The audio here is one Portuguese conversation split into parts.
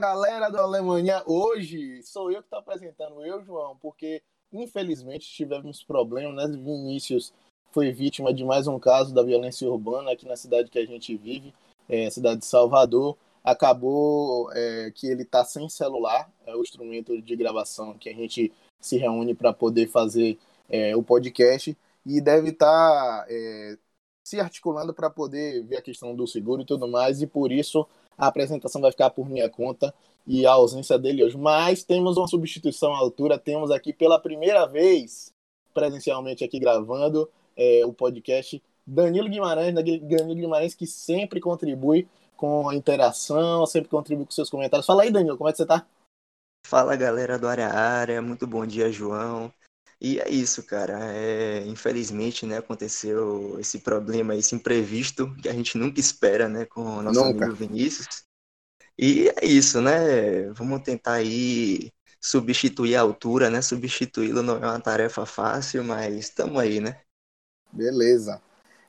Galera do Alemanha, hoje sou eu que estou apresentando, eu, João, porque infelizmente tivemos problemas, né? Vinícius foi vítima de mais um caso da violência urbana aqui na cidade que a gente vive, é, cidade de Salvador. Acabou é, que ele está sem celular, é o instrumento de gravação que a gente se reúne para poder fazer é, o podcast e deve estar tá, é, se articulando para poder ver a questão do seguro e tudo mais, e por isso a apresentação vai ficar por minha conta e a ausência dele hoje. Mas temos uma substituição à altura, temos aqui pela primeira vez, presencialmente aqui gravando é, o podcast, Danilo Guimarães, Danilo Guimarães que sempre contribui com a interação, sempre contribui com seus comentários. Fala aí, Danilo, como é que você tá? Fala galera do Área Área, muito bom dia, João. E é isso, cara. É, infelizmente, né, aconteceu esse problema, esse imprevisto que a gente nunca espera, né, com o nosso nunca. amigo Vinícius. E é isso, né? Vamos tentar aí substituir a altura, né? Substituí-lo não é uma tarefa fácil, mas estamos aí, né? Beleza.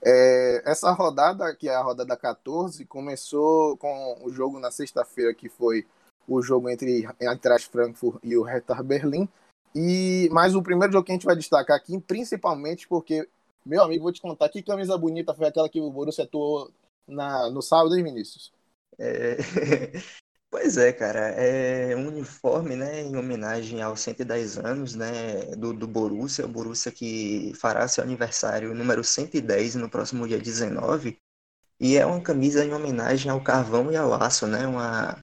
É, essa rodada, que é a rodada 14, começou com o jogo na sexta-feira, que foi o jogo entre Eintracht Frankfurt e o Hertha Berlim. E mais o primeiro jogo que a gente vai destacar aqui, principalmente porque, meu amigo, vou te contar que camisa bonita foi aquela que o Borussia atuou na, no sábado, hein, Vinícius? É... Pois é, cara, é um uniforme, né, em homenagem aos 110 anos, né, do, do Borussia, o Borussia que fará seu aniversário número 110 no próximo dia 19, e é uma camisa em homenagem ao carvão e ao aço, né, uma,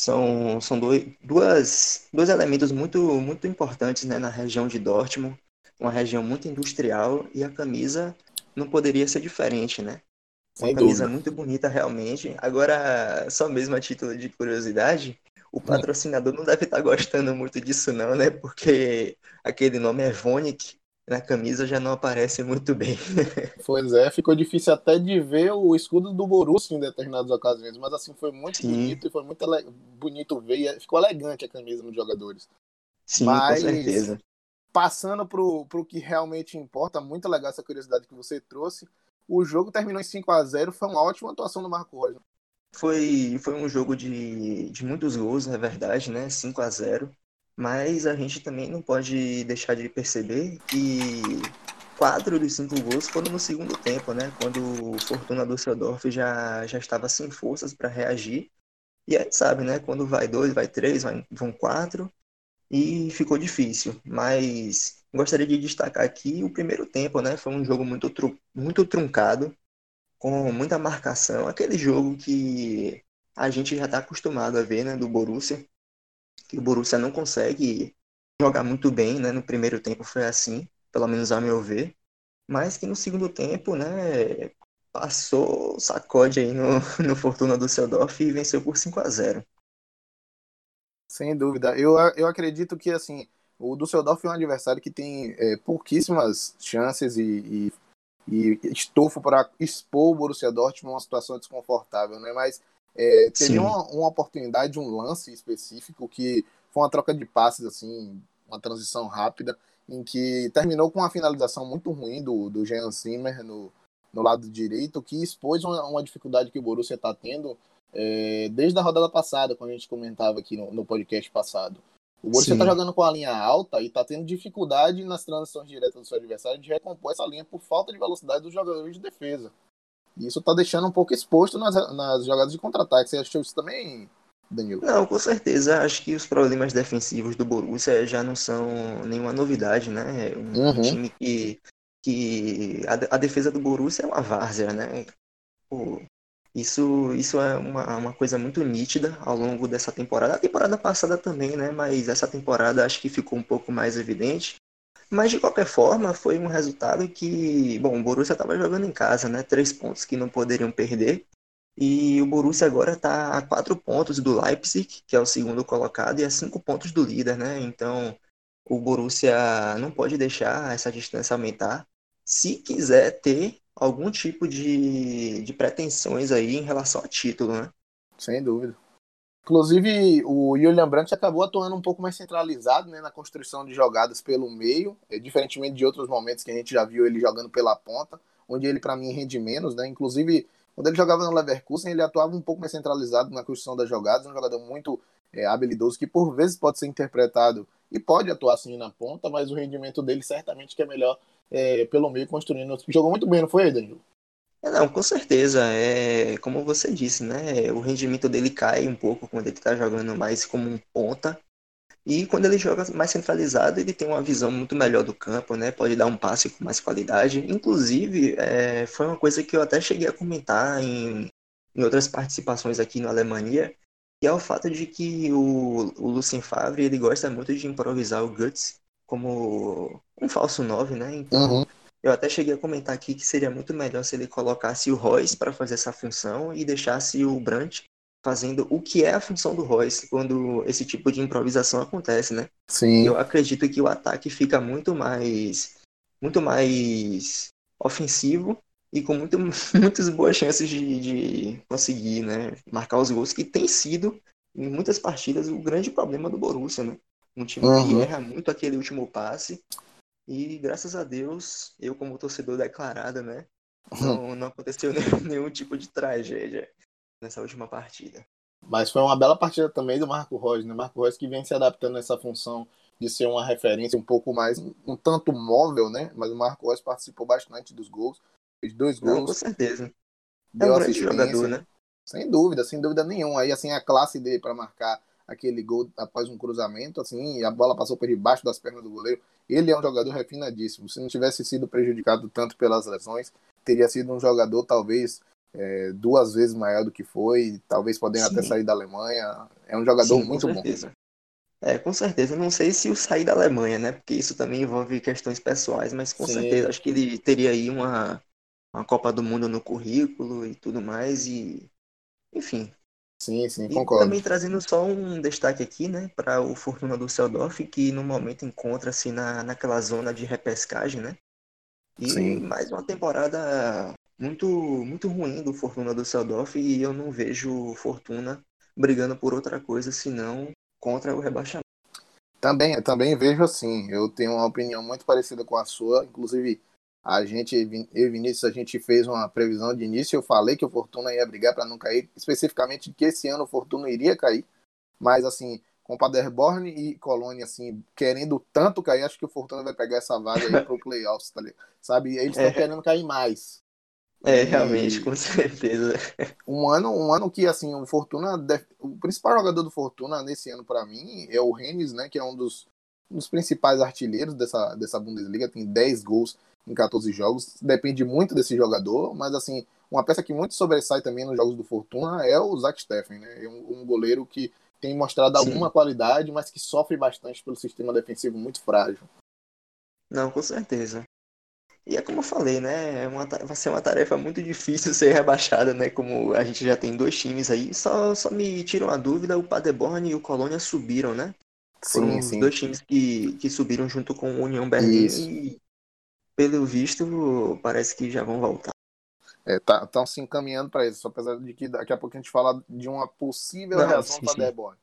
são, são dois, duas, dois elementos muito, muito importantes né, na região de Dortmund, uma região muito industrial, e a camisa não poderia ser diferente, né? Uma Sem camisa dúvida. muito bonita, realmente. Agora, só mesmo a título de curiosidade, o hum. patrocinador não deve estar gostando muito disso, não, né? Porque aquele nome é Vonik, na camisa já não aparece muito bem. pois é, ficou difícil até de ver o escudo do Borussia em determinadas ocasiões, mas assim foi muito Sim. bonito e foi muito bonito ver, e ficou elegante a camisa dos jogadores. Sim, mas, com certeza. Passando para o que realmente importa, muito legal essa curiosidade que você trouxe. O jogo terminou em 5 a 0 foi uma ótima atuação do Marco Rosa. Foi, foi um jogo de, de muitos gols, na verdade, né? 5 a 0 mas a gente também não pode deixar de perceber que quatro dos cinco gols foram no segundo tempo, né? Quando o Fortuna Düsseldorf já, já estava sem forças para reagir. E aí sabe, né? Quando vai dois, vai três, vai, vão quatro. E ficou difícil. Mas gostaria de destacar aqui o primeiro tempo, né? Foi um jogo muito, tru, muito truncado, com muita marcação. Aquele jogo que a gente já está acostumado a ver, né? Do Borussia que o Borussia não consegue jogar muito bem, né? No primeiro tempo foi assim, pelo menos a meu ver, mas que no segundo tempo, né, passou sacode aí no, no Fortuna do Düsseldorf e venceu por 5 a 0 Sem dúvida. Eu, eu acredito que, assim, o Düsseldorf é um adversário que tem é, pouquíssimas chances e, e, e estofo para expor o Borussia Dortmund numa situação desconfortável, né? Mas é, teve uma, uma, oportunidade, um lance específico que foi uma troca de passes, assim, uma transição rápida, em que terminou com uma finalização muito ruim do, do Jean Zimmer no, no lado direito, que expôs uma, uma dificuldade que o Borussia está tendo é, desde a rodada passada, quando a gente comentava aqui no, no podcast passado. O Borussia está jogando com a linha alta e está tendo dificuldade nas transições diretas do seu adversário de recompor essa linha por falta de velocidade dos jogadores de defesa. E isso tá deixando um pouco exposto nas, nas jogadas de contra-ataque. Você achou isso também, Danilo? Não, com certeza. Acho que os problemas defensivos do Borussia já não são nenhuma novidade, né? Um uhum. time que, que a, a, defesa do Borussia é uma várzea, né? Pô, isso, isso é uma, uma coisa muito nítida ao longo dessa temporada. A temporada passada também, né? Mas essa temporada acho que ficou um pouco mais evidente. Mas de qualquer forma, foi um resultado que, bom, o Borussia estava jogando em casa, né? Três pontos que não poderiam perder. E o Borussia agora está a quatro pontos do Leipzig, que é o segundo colocado, e a cinco pontos do líder, né? Então, o Borussia não pode deixar essa distância aumentar se quiser ter algum tipo de, de pretensões aí em relação ao título, né? Sem dúvida. Inclusive, o Julian Brandt acabou atuando um pouco mais centralizado né, na construção de jogadas pelo meio, é, diferentemente de outros momentos que a gente já viu ele jogando pela ponta, onde ele, para mim, rende menos. Né? Inclusive, Quando ele jogava no Leverkusen, ele atuava um pouco mais centralizado na construção das jogadas, um jogador muito é, habilidoso que por vezes pode ser interpretado e pode atuar assim na ponta, mas o rendimento dele certamente que é melhor é, pelo meio construindo. Jogou muito bem, não foi, Danilo? É, não, com certeza. É como você disse, né? O rendimento dele cai um pouco quando ele está jogando mais como um ponta. E quando ele joga mais centralizado, ele tem uma visão muito melhor do campo, né? Pode dar um passe com mais qualidade. Inclusive, é, foi uma coisa que eu até cheguei a comentar em, em outras participações aqui na Alemanha, que é o fato de que o, o Lucien Favre ele gosta muito de improvisar o Guts como um falso 9, né? Então, uhum. Eu até cheguei a comentar aqui que seria muito melhor se ele colocasse o Royce para fazer essa função e deixasse o Brandt fazendo o que é a função do Royce quando esse tipo de improvisação acontece, né? Sim. Eu acredito que o ataque fica muito mais muito mais ofensivo e com muito, muitas boas chances de, de conseguir né, marcar os gols, que tem sido, em muitas partidas, o grande problema do Borussia, né? Um time uhum. que erra muito aquele último passe. E graças a Deus, eu como torcedor declarado, né? Não, não aconteceu nenhum tipo de tragédia nessa última partida. Mas foi uma bela partida também do Marco Reus, né? Marco Reus que vem se adaptando a essa função de ser uma referência um pouco mais, um tanto móvel, né? Mas o Marco Reus participou bastante dos gols. Fez dois gols. Não, com certeza. É um grande jogador, né? Sem dúvida, sem dúvida nenhuma. Aí, assim, a classe dele para marcar aquele gol após um cruzamento, assim, a bola passou por debaixo das pernas do goleiro. Ele é um jogador refinadíssimo. Se não tivesse sido prejudicado tanto pelas lesões, teria sido um jogador talvez é, duas vezes maior do que foi, talvez podendo Sim. até sair da Alemanha. É um jogador Sim, muito bom. É, com certeza. Não sei se o sair da Alemanha, né? Porque isso também envolve questões pessoais, mas com Sim. certeza acho que ele teria aí uma, uma Copa do Mundo no currículo e tudo mais. E, enfim. Sim, sim, e concordo. também trazendo só um destaque aqui, né, para o Fortuna do Seldorf, que no momento encontra-se na, naquela zona de repescagem, né? E sim. mais uma temporada muito muito ruim do Fortuna do Seldorf e eu não vejo Fortuna brigando por outra coisa senão contra o rebaixamento. Também, também vejo assim. Eu tenho uma opinião muito parecida com a sua. Inclusive, a gente, eu e Vinícius, a gente fez uma previsão de início. Eu falei que o Fortuna ia brigar para não cair, especificamente que esse ano o Fortuna iria cair. Mas, assim, com Paderborn e Colônia, assim, querendo tanto cair, acho que o Fortuna vai pegar essa vaga aí pro playoffs, tá ligado? Sabe? Eles estão é. querendo cair mais. É, realmente, com certeza. Um ano, um ano que, assim, o Fortuna. O principal jogador do Fortuna nesse ano, para mim, é o Rennes, né? Que é um dos, um dos principais artilheiros dessa, dessa Bundesliga. Tem 10 gols em 14 jogos. Depende muito desse jogador, mas, assim, uma peça que muito sobressai também nos jogos do Fortuna é o Zach Steffen, né? É um, um goleiro que tem mostrado Sim. alguma qualidade, mas que sofre bastante pelo sistema defensivo muito frágil. Não, com certeza. E é como eu falei, né? É uma, vai ser uma tarefa muito difícil ser rebaixada, né? Como a gente já tem dois times aí. Só, só me tira uma dúvida, o Paderborn e o Colônia subiram, né? Sim, Foram sim. dois times que, que subiram junto com o União Berlim Isso. e, pelo visto, parece que já vão voltar. Estão é, tá, se encaminhando para isso, apesar de que daqui a pouco a gente fala de uma possível Não, reação para Paderborn.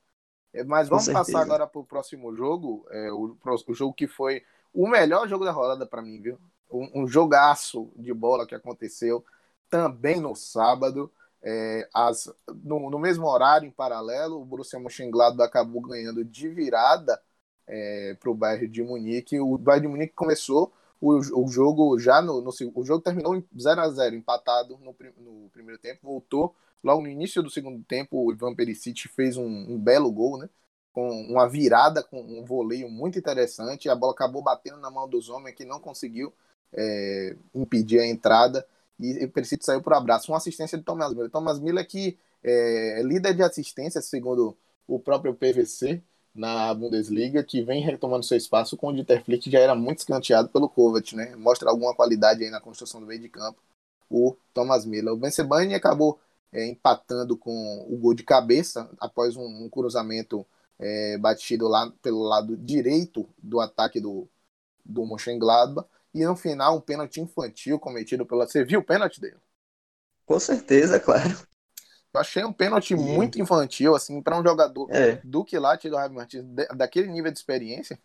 É, mas vamos passar agora para o próximo jogo, é, o, o jogo que foi o melhor jogo da rodada para mim, viu? um, um jogaço de bola que aconteceu também no sábado. É, as, no, no, mesmo horário, em paralelo, o Borussia Mönchengladbach acabou ganhando de virada é, para o Bayern de Munique. O Bayern de Munique começou o, o jogo já no, no, o jogo terminou em 0 a 0 empatado no, no, primeiro tempo, voltou logo no início do segundo tempo. O Ivan Perisic fez um, um belo gol, né? com uma virada, com um voleio muito interessante. A bola acabou batendo na mão dos homens que não conseguiu é, impedir a entrada e o Perisic saiu por abraço. Uma assistência de Thomas Miller. Thomas Miller que é líder de assistência, segundo o próprio PVC, na Bundesliga, que vem retomando seu espaço com o Dieter Flick, já era muito escanteado pelo Kovac, né? Mostra alguma qualidade aí na construção do meio de campo, o Thomas Miller. O Benzebani acabou é, empatando com o gol de cabeça após um, um cruzamento é, batido lá pelo lado direito do ataque do, do Mönchengladbach. E no final, um pênalti infantil cometido pela. Você viu o pênalti dele? Com certeza, claro. Eu achei um pênalti muito infantil, assim, para um jogador é. do que lá, do Javi Martins, daquele nível de experiência.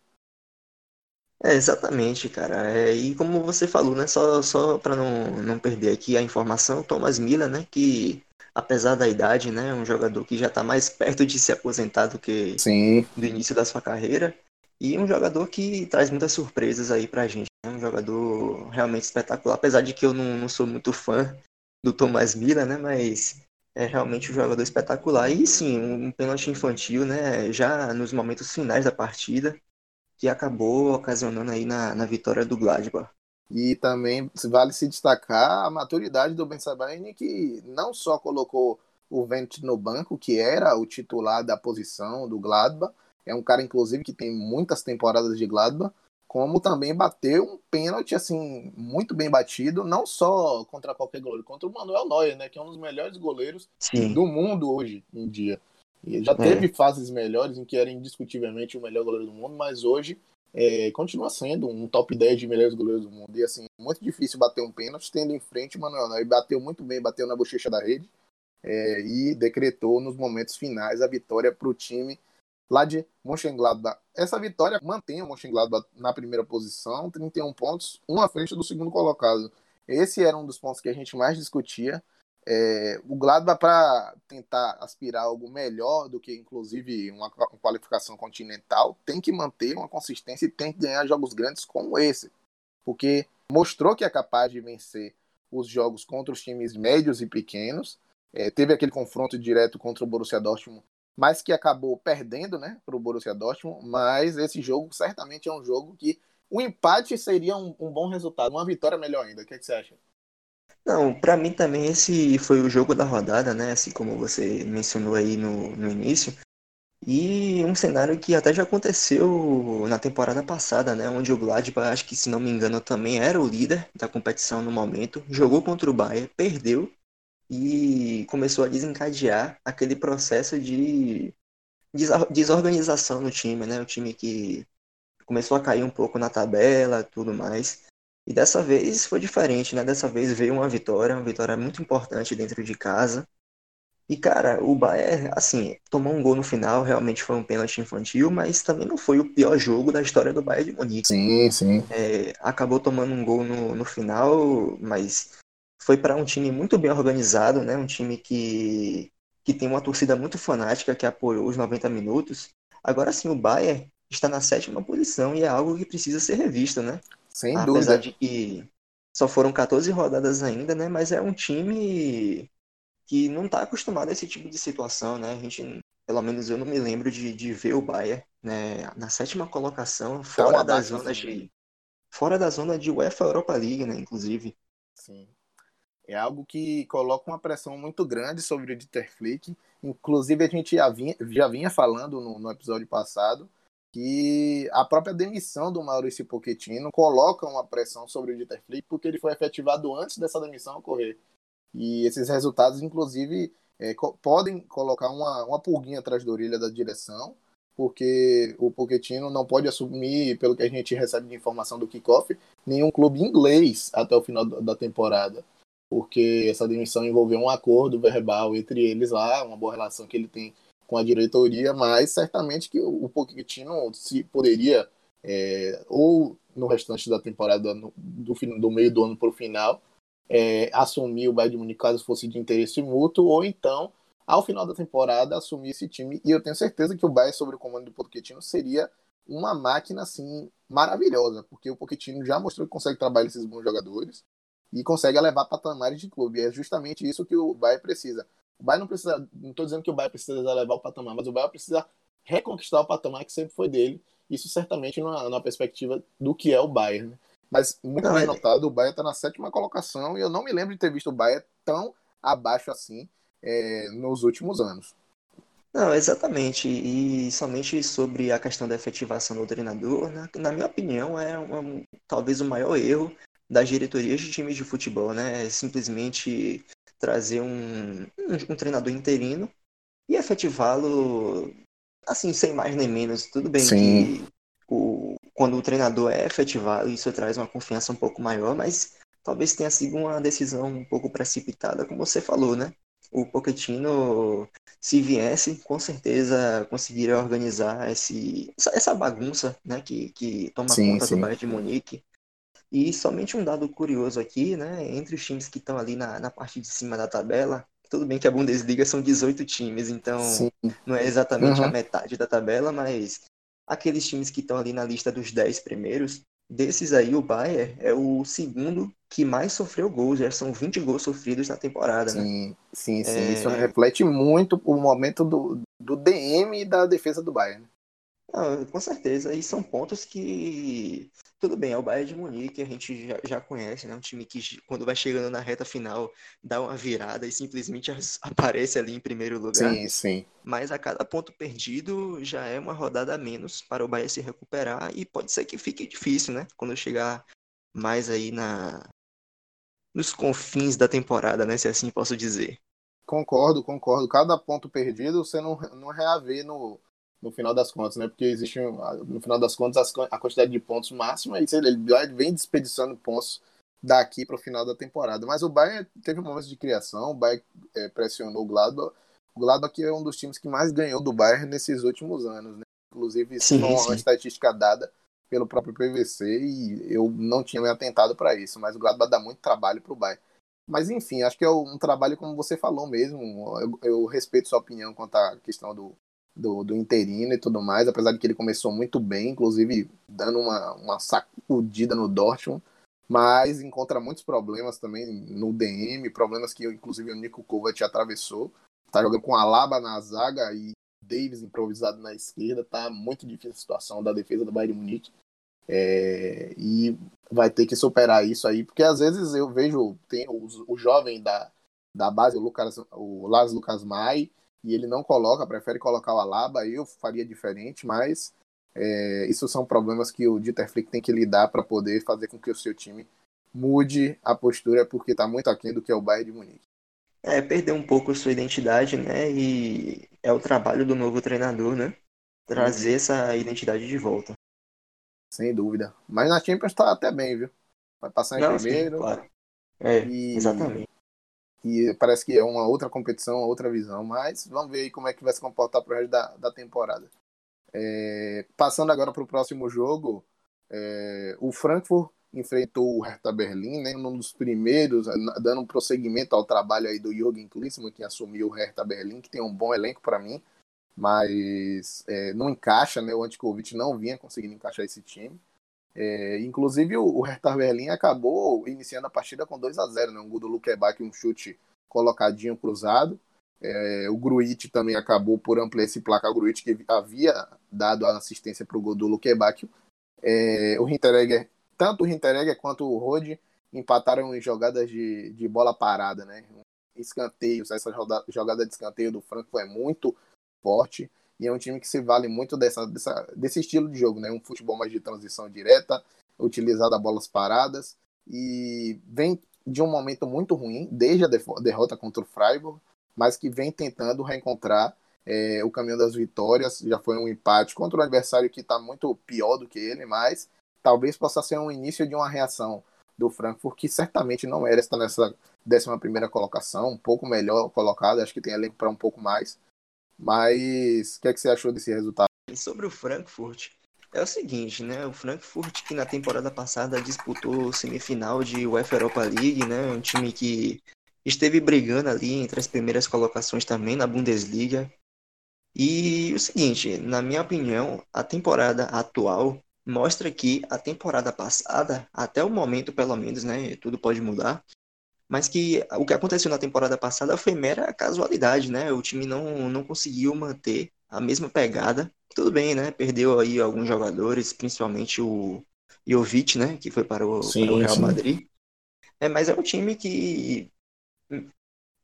É, exatamente, cara. É, e como você falou, né? Só, só para não, não perder aqui a informação, Thomas Miller, né? Que apesar da idade, né? É um jogador que já está mais perto de se aposentar do que Sim. do início da sua carreira. E um jogador que traz muitas surpresas aí pra gente. É né? um jogador realmente espetacular. Apesar de que eu não, não sou muito fã do Thomas Miller, né? Mas é realmente um jogador espetacular. E sim, um pênalti infantil, né? Já nos momentos finais da partida que acabou ocasionando aí na, na vitória do Gladbach. E também vale se destacar a maturidade do Ben Sabine, que não só colocou o Vent no banco, que era o titular da posição do Gladbach, é um cara, inclusive, que tem muitas temporadas de Gladbach, como também bateu um pênalti, assim, muito bem batido, não só contra qualquer goleiro, contra o Manuel Neuer, né, que é um dos melhores goleiros Sim. do mundo hoje em dia. E já é. teve fases melhores em que era indiscutivelmente o melhor goleiro do mundo, mas hoje é, continua sendo um top 10 de melhores goleiros do mundo. E assim, muito difícil bater um pênalti tendo em frente o Manuel Neuer. Bateu muito bem, bateu na bochecha da rede é, e decretou nos momentos finais a vitória para o time lá de Mönchengladbach. Essa vitória mantém o Mönchengladbach na primeira posição, 31 pontos, um à frente do segundo colocado. Esse era um dos pontos que a gente mais discutia. É, o Gladbach, para tentar aspirar algo melhor do que, inclusive, uma, qualificação continental, tem que manter uma consistência e tem que ganhar jogos grandes como esse. Porque mostrou que é capaz de vencer os jogos contra os times médios e pequenos. É, teve aquele confronto direto contra o Borussia Dortmund, mas que acabou perdendo né, para o Borussia Dortmund. Mas esse jogo certamente é um jogo que o empate seria um, um bom resultado, uma vitória melhor ainda. O que, é que você acha? Não, para mim também esse foi o jogo da rodada, né? Assim como você mencionou aí no, no início. E um cenário que até já aconteceu na temporada passada, né? Onde o Gladbach, acho que se não me engano, também era o líder da competição no momento. Jogou contra o Bayern, perdeu e começou a desencadear aquele processo de desorganização no time, né? O time que começou a cair um pouco na tabela, tudo mais. E dessa vez foi diferente, né? Dessa vez veio uma vitória, uma vitória muito importante dentro de casa. E, cara, o Bayern, assim, tomou um gol no final, realmente foi um pênalti infantil, mas também não foi o pior jogo da história do Bayern de Munique. Sim, sim. É, acabou tomando um gol no, no final, mas foi para um time muito bem organizado, né? Um time que, que tem uma torcida muito fanática que apoiou os 90 minutos. Agora sim, o Bayern está na sétima posição e é algo que precisa ser revisto, né? Sem Apesar dúvida. de que só foram 14 rodadas ainda, né? Mas é um time que não está acostumado a esse tipo de situação, né? A gente, pelo menos eu não me lembro de, de ver o Bayern né, na sétima colocação, tá fora da zona de fora da zona de UEFA Europa League, né? Inclusive. Sim. É algo que coloca uma pressão muito grande sobre o Dieter Flick. Inclusive, a gente já vinha, já vinha falando no, no episódio passado que a própria demissão do Maurício Pochettino coloca uma pressão sobre o Dieter Flick porque ele foi efetivado antes dessa demissão ocorrer. E esses resultados, inclusive, é, co podem colocar uma, uma pulguinha atrás da orelha da direção, porque o Pochettino não pode assumir, pelo que a gente recebe de informação do kickoff, nenhum clube inglês até o final da temporada, porque essa demissão envolveu um acordo verbal entre eles lá, uma boa relação que ele tem com a diretoria, mas certamente que o Pochettino se poderia é, ou no restante da temporada no, do, do meio do ano para o final é, assumir o Bayern de Munique caso fosse de interesse mútuo ou então ao final da temporada assumir esse time. E eu tenho certeza que o Bayern sob o comando do Pochettino seria uma máquina assim maravilhosa porque o Pochettino já mostrou que consegue trabalhar esses bons jogadores e consegue elevar patamares de clube. E é justamente isso que o Bayern precisa. O Bayern não precisa, não estou dizendo que o Bayern precisa levar o patamar, mas o Bayern precisa reconquistar o patamar que sempre foi dele. Isso certamente na, perspectiva do que é o Bayern. Né? Mas muito não, bem é... notado, o Bayern está na sétima colocação e eu não me lembro de ter visto o Bayern tão abaixo assim é, nos últimos anos. Não, exatamente. E somente sobre a questão da efetivação do treinador, na, na minha opinião, é uma, talvez o maior erro das diretorias de times de futebol, né? É simplesmente trazer um, um, um treinador interino e efetivá-lo assim, sem mais nem menos. Tudo bem Sim. que o, quando o treinador é efetivado, isso traz uma confiança um pouco maior, mas talvez tenha sido uma decisão um pouco precipitada, como você falou, né? o Pochettino, se viesse, com certeza conseguiria organizar esse, essa bagunça né, que, que toma sim, conta sim. do Bayern de Munique. E somente um dado curioso aqui, né, entre os times que estão ali na, na parte de cima da tabela, tudo bem que a Bundesliga são 18 times, então sim. não é exatamente uhum. a metade da tabela, mas aqueles times que estão ali na lista dos 10 primeiros, desses aí o Bayern é o segundo que mais sofreu gols, já são 20 gols sofridos na temporada, sim, né? Sim, sim, é... isso reflete muito o momento do, do DM e da defesa do Bayern. Com certeza, e são pontos que tudo bem, é o Bayern de Munique, a gente já, já conhece, né? Um time que quando vai chegando na reta final dá uma virada e simplesmente aparece ali em primeiro lugar. Sim, sim. Mas a cada ponto perdido já é uma rodada a menos para o Bayern se recuperar e pode ser que fique difícil, né? Quando chegar mais aí na nos confins da temporada, né? Se assim posso dizer. Concordo, concordo. Cada ponto perdido você não, não reaver no, no final das contas, né? Porque existe, no final das contas, a quantidade de pontos máxima e ele vem desperdiçando pontos daqui para o final da temporada. Mas o Bayern teve momentos de criação, o Bayern é, pressionou o Gladbach. O Gladbach é um dos times que mais ganhou do Bayern nesses últimos anos, né? Inclusive, isso sim, é uma estatística dada pelo próprio PVC e eu não tinha me atentado para isso, mas o Gladbach dá muito trabalho para o Bayern. Mas enfim, acho que é um trabalho como você falou mesmo. Eu, eu respeito sua opinião quanto à questão do, do, do interino e tudo mais, apesar de que ele começou muito bem, inclusive dando uma, uma sacudida no Dortmund, mas encontra muitos problemas também no DM, problemas que inclusive o Nico Kovac atravessou. Tá jogando com Alaba na zaga e Davis improvisado na esquerda, tá muito difícil a situação da defesa do Bayern de Munique. É, e vai ter que superar isso aí, porque às vezes eu vejo tem o, o jovem da, da base, o Lucas, o Lars Lucas Mai, e ele não coloca, prefere colocar o Alaba, eu faria diferente, mas é, isso são problemas que o Dieter Flick tem que lidar para poder fazer com que o seu time mude a postura, porque está muito aquém do que é o Bayern de Munique. É, perder um pouco sua identidade, né? E é o trabalho do novo treinador, né? Trazer essa identidade de volta. Sem dúvida. Mas na Champions tá até bem, viu? Vai passar em Não, primeiro. Sim, claro. É, e... exatamente e parece que é uma outra competição, outra visão, mas vamos ver aí como é que vai se comportar pro resto da, da temporada. É, passando agora para o próximo jogo, é, o Frankfurt enfrentou o Hertha Berlim, né, um dos primeiros, dando um prosseguimento ao trabalho aí do Jürgen Klinsmann, que assumiu o Hertha Berlim, que tem um bom elenco para mim, mas é, não encaixa, né, o Antikovic não vinha conseguindo encaixar esse time. É, inclusive o, o Hertha Berlim acabou iniciando a partida com 2 a 0 né? Um gol do Luquebac, um chute colocadinho cruzado. É, o Gruit também acabou por ampliar esse placar. O Gruit que havia dado a assistência para o gol do Luquebac. É, o Hinteregger, tanto o Hinteregger quanto o Rode empataram em jogadas de, de bola parada, né? Escanteios, essa jogada de escanteio do Franco é muito forte. E é um time que se vale muito dessa, dessa, desse estilo de jogo, né? Um futebol mais de transição direta, utilizado a bolas paradas. E vem de um momento muito ruim, desde a derrota contra o Freiburg, mas que vem tentando reencontrar é, o caminho das vitórias. Já foi um empate contra um adversário que está muito pior do que ele, mas talvez possa ser um início de uma reação do Frankfurt, que certamente não era estar nessa 11 colocação, um pouco melhor colocado, acho que tem elenco para um pouco mais. Mas o que, é que você achou desse resultado? Sobre o Frankfurt, é o seguinte, né? O Frankfurt que na temporada passada disputou semifinal de UEFA Europa League, né? Um time que esteve brigando ali entre as primeiras colocações também na Bundesliga. E o seguinte, na minha opinião, a temporada atual mostra que a temporada passada, até o momento pelo menos, né? Tudo pode mudar mas que o que aconteceu na temporada passada foi mera casualidade, né? O time não, não conseguiu manter a mesma pegada. Tudo bem, né? Perdeu aí alguns jogadores, principalmente o Jovic, né? Que foi para o, sim, para o Real sim. Madrid. É, mas é um time que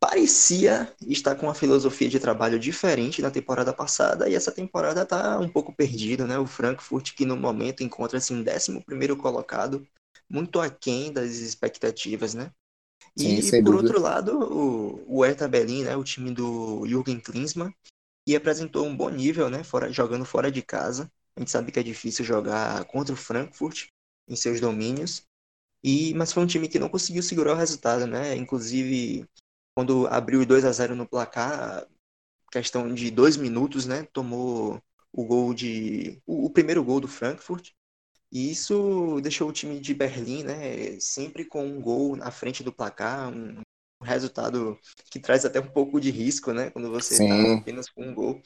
parecia estar com uma filosofia de trabalho diferente na temporada passada e essa temporada está um pouco perdida, né? O Frankfurt que no momento encontra-se em 11 primeiro colocado, muito aquém das expectativas, né? E, Sim, por dúvida. outro lado, o, o Hertha Berlin, né, o time do Jürgen Klinsmann, que apresentou um bom nível, né, fora, jogando fora de casa. A gente sabe que é difícil jogar contra o Frankfurt em seus domínios. E, mas foi um time que não conseguiu segurar o resultado, né? Inclusive, quando abriu 2 a 0 no placar, questão de dois minutos, né? Tomou o gol de. o, o primeiro gol do Frankfurt. E isso deixou o time de Berlim, né, sempre com um gol na frente do placar, um resultado que traz até um pouco de risco, né, quando você está apenas com um gol.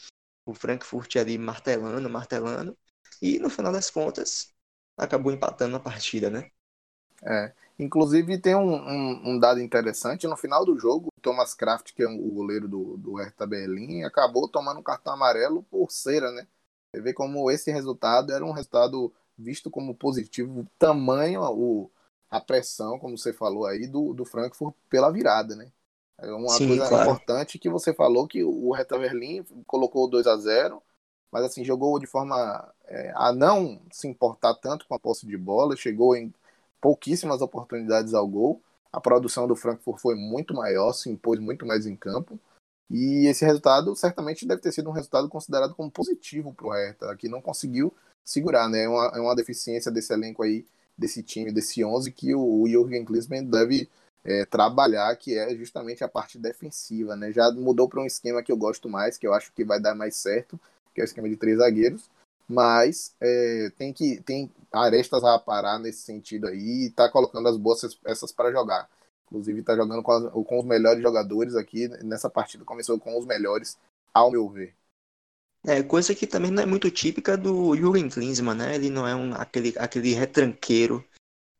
O Frankfurt ali martelando, martelando, e no final das contas acabou empatando a partida, né? É. Inclusive tem um, um, um, dado interessante, no final do jogo, o Thomas Kraft, que é o goleiro do, do Hertha Berlim, acabou tomando um cartão amarelo por cera, né? Você vê como esse resultado era um resultado visto como positivo, tamanho o, a pressão, como você falou aí, do, do Frankfurt pela virada, né? É uma Sim, coisa claro. importante que você falou que o Hertha Berlim colocou 2 a 0 mas assim, jogou de forma é, a não se importar tanto com a posse de bola, chegou em pouquíssimas oportunidades ao gol. A produção do Frankfurt foi muito maior, se impôs muito mais em campo. E esse resultado certamente deve ter sido um resultado considerado como positivo para o Hertha, que não conseguiu segurar, né? É uma, é uma deficiência desse elenco aí, desse time, desse 11, que o, o Jürgen Klinsmann deve é, trabalhar, que é justamente a parte defensiva, né? Já mudou para um esquema que eu gosto mais, que eu acho que vai dar mais certo, que é o esquema de três zagueiros, mas é, tem que tem arestas a parar nesse sentido aí e tá colocando as boas peças para jogar. Inclusive está jogando com, as, com, os melhores jogadores aqui nessa partida, começou com os melhores, ao meu ver. É, coisa que também não é muito típica do Jürgen Klinsmann, né? Ele não é um, aquele, aquele retranqueiro,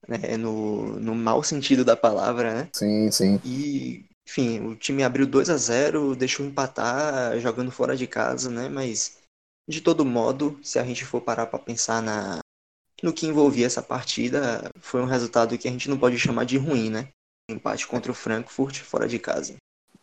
né? No, no mau sentido da palavra, né? Sim, sim. E, enfim, o time abriu 2 a 0 deixou empatar jogando fora de casa, né? Mas de todo modo, se a gente for parar para pensar na, no que envolvia essa partida, foi um resultado que a gente não pode chamar de ruim, né? Empate contra o Frankfurt fora de casa.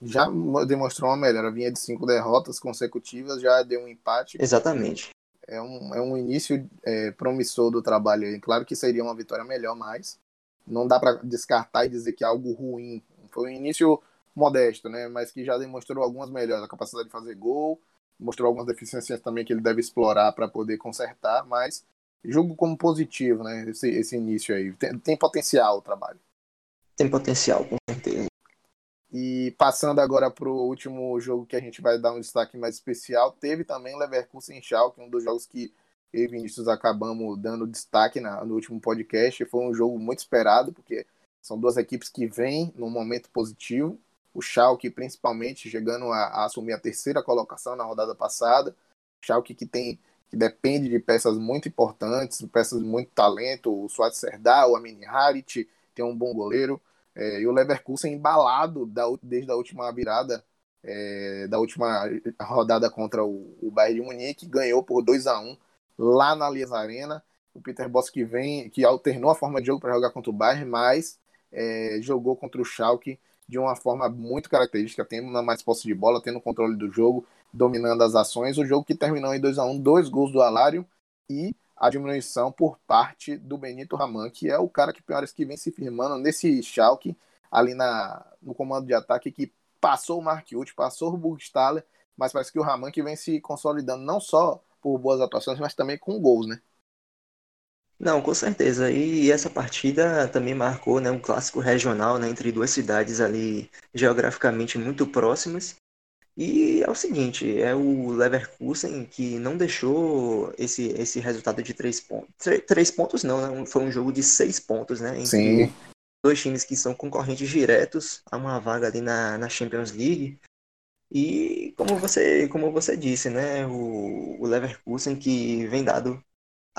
Já demonstrou uma melhora, vinha de cinco derrotas consecutivas, já deu um empate. Exatamente. É um, é um início é, promissor do trabalho aí. Claro que seria uma vitória melhor, mas não dá para descartar e dizer que é algo ruim. Foi um início modesto, né? Mas que já demonstrou algumas melhores, a capacidade de fazer gol, mostrou algumas deficiências também que ele deve explorar para poder consertar, mas julgo como positivo, né? Esse, esse início aí. Tem, tem potencial o trabalho. Tem potencial, com. E passando agora para o último jogo que a gente vai dar um destaque mais especial, teve também Leverkusen Schalke, um dos jogos que eu e Vinícius acabamos dando destaque na, no último podcast. Foi um jogo muito esperado, porque são duas equipes que vêm num momento positivo o Schalke principalmente chegando a, a, assumir a terceira colocação na rodada passada. O Schalke que tem que depende de peças muito importantes, peças de muito talento, o Suat Serdar, o Amin Harit, tem um bom goleiro, é, e o Leverkusen embalado da, desde a última virada, é, da última rodada contra o, o Bayern de Munique, ganhou por 2 a 1 lá na Allianz Arena. O Peter Boss que vem, que alternou a forma de jogo para jogar contra o Bayern, mas é, jogou contra o Schalke de uma forma muito característica, tendo mais posse de bola, tendo controle do jogo, dominando as ações. O jogo que terminou em 2 a 1 dois gols do Alário e a diminuição por parte do Benito Raman, que é o cara que piores que vem se firmando nesse Schalke, ali na, no comando de ataque, que passou o Mark Uth, passou o Burgstaller, mas parece que o Raman que vem se consolidando não só por boas atuações, mas também com gols, né? Não, com certeza. E essa partida também marcou, né, um clássico regional, né, entre duas cidades ali geograficamente muito próximas. E é o seguinte, é o Leverkusen que não deixou esse, esse resultado de três pontos. Três pontos não, né? Foi um jogo de seis pontos, né? Entre Sim. dois times que são concorrentes diretos a uma vaga ali na, na Champions League. E como você, como você disse, né? O, o Leverkusen que vem dado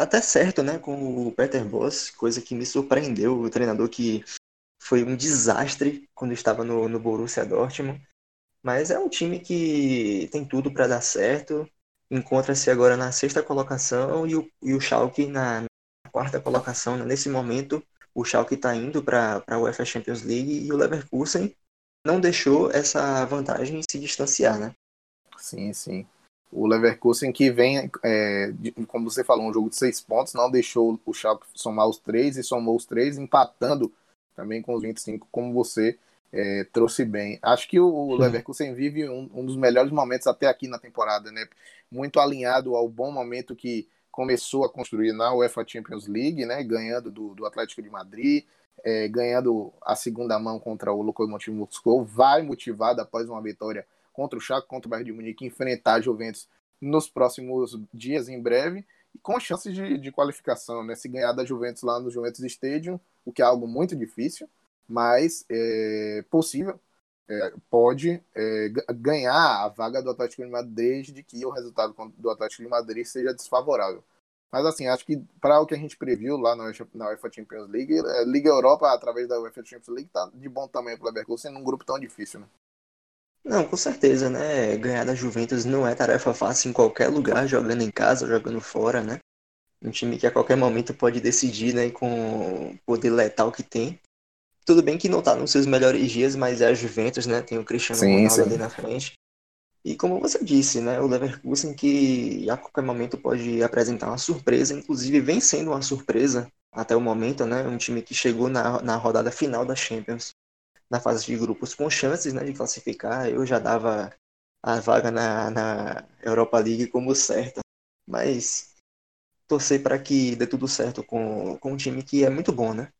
até certo, né, com o Peter Boss, coisa que me surpreendeu, o treinador que foi um desastre quando estava no, no Borussia Dortmund. Mas é um time que tem tudo para dar certo. Encontra-se agora na sexta colocação e o, e o Schalke na, quarta colocação. Nesse momento, o Schalke está indo para a UEFA Champions League e o Leverkusen não deixou essa vantagem se distanciar, né? Sim, sim. O Leverkusen que vem, é, como você falou, um jogo de seis pontos, não deixou o Schalke somar os três e somou os três, empatando também com os 25, como você é, trouxe bem. Acho que o Leverkusen vive um, um, dos melhores momentos até aqui na temporada, né? Muito alinhado ao bom momento que começou a construir na UEFA Champions League, né? Ganhando do, do Atlético de Madrid, é, ganhando a segunda mão contra o Lokomotiv Moscou, vai motivado após uma vitória contra o Chaco, contra o Bayern de Munique, enfrentar a Juventus nos próximos dias, em breve, e com chances de, de qualificação, né? Se ganhar da Juventus lá no Juventus Stadium, o que é algo muito difícil, mas é possível, é, pode é, ganhar a vaga do Atlético de Madrid desde que o resultado do Atlético de Madrid seja desfavorável. Mas assim, acho que para o que a gente previu lá na UEFA, na UEFA Champions League, a é, Liga Europa, através da UEFA Champions League, tá de bom tamanho para o Leverkusen num grupo tão difícil, né? Não, com certeza, né? Ganhar da Juventus não é tarefa fácil em qualquer lugar, jogando em casa, jogando fora, né? Um time que a qualquer momento pode decidir, né? Com o poder letal que tem. Tudo bem que não tá nos seus melhores dias, mas é a Juventus, né? Tem o Cristiano sim, Ronaldo sim. ali na frente. E como você disse, né, o Leverkusen que a qualquer momento pode apresentar uma surpresa, inclusive vem sendo uma surpresa até o momento, né, um time que chegou na, na rodada final da Champions, na fase de grupos com chances, né, de classificar. Eu já dava a vaga na, na Europa League como certa, mas torcer para que dê tudo certo com, com um time que é muito bom, né?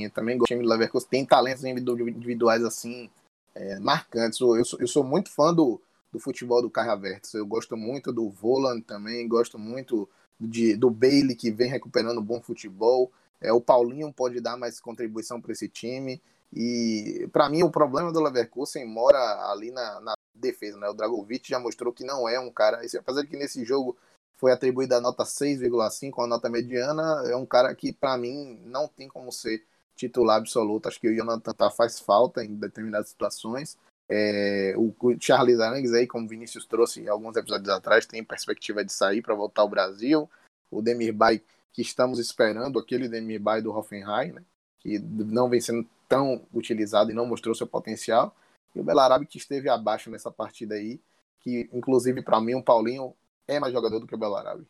Eu também gosto do do Leverkusen, tem talentos individuais assim é, marcantes. Eu sou, eu sou muito fã do, do futebol do Carra Vertes. Eu gosto muito do Voland também, gosto muito de, do Bailey, que vem recuperando bom futebol. É, o Paulinho pode dar mais contribuição para esse time. E para mim o problema do Leverkusen mora ali na, na, defesa, né? O Dragovic já mostrou que não é um cara, apesar de que nesse jogo foi atribuída a nota 6,5, a nota mediana, é um cara que para mim não tem como ser titular absoluto. Acho que o Jonathan tá faz falta em determinadas situações. É, o, Charles Arangues aí, como o Vinícius trouxe alguns episódios atrás, tem perspectiva de sair para voltar ao Brasil. O Demir Bay, que estamos esperando, aquele Demir Bay do Hoffenheim, né, que não vem sendo tão utilizado e não mostrou seu potencial. E o Belarabe, que esteve abaixo nessa partida aí, que inclusive para mim o Paulinho é mais jogador do que o Belarabe.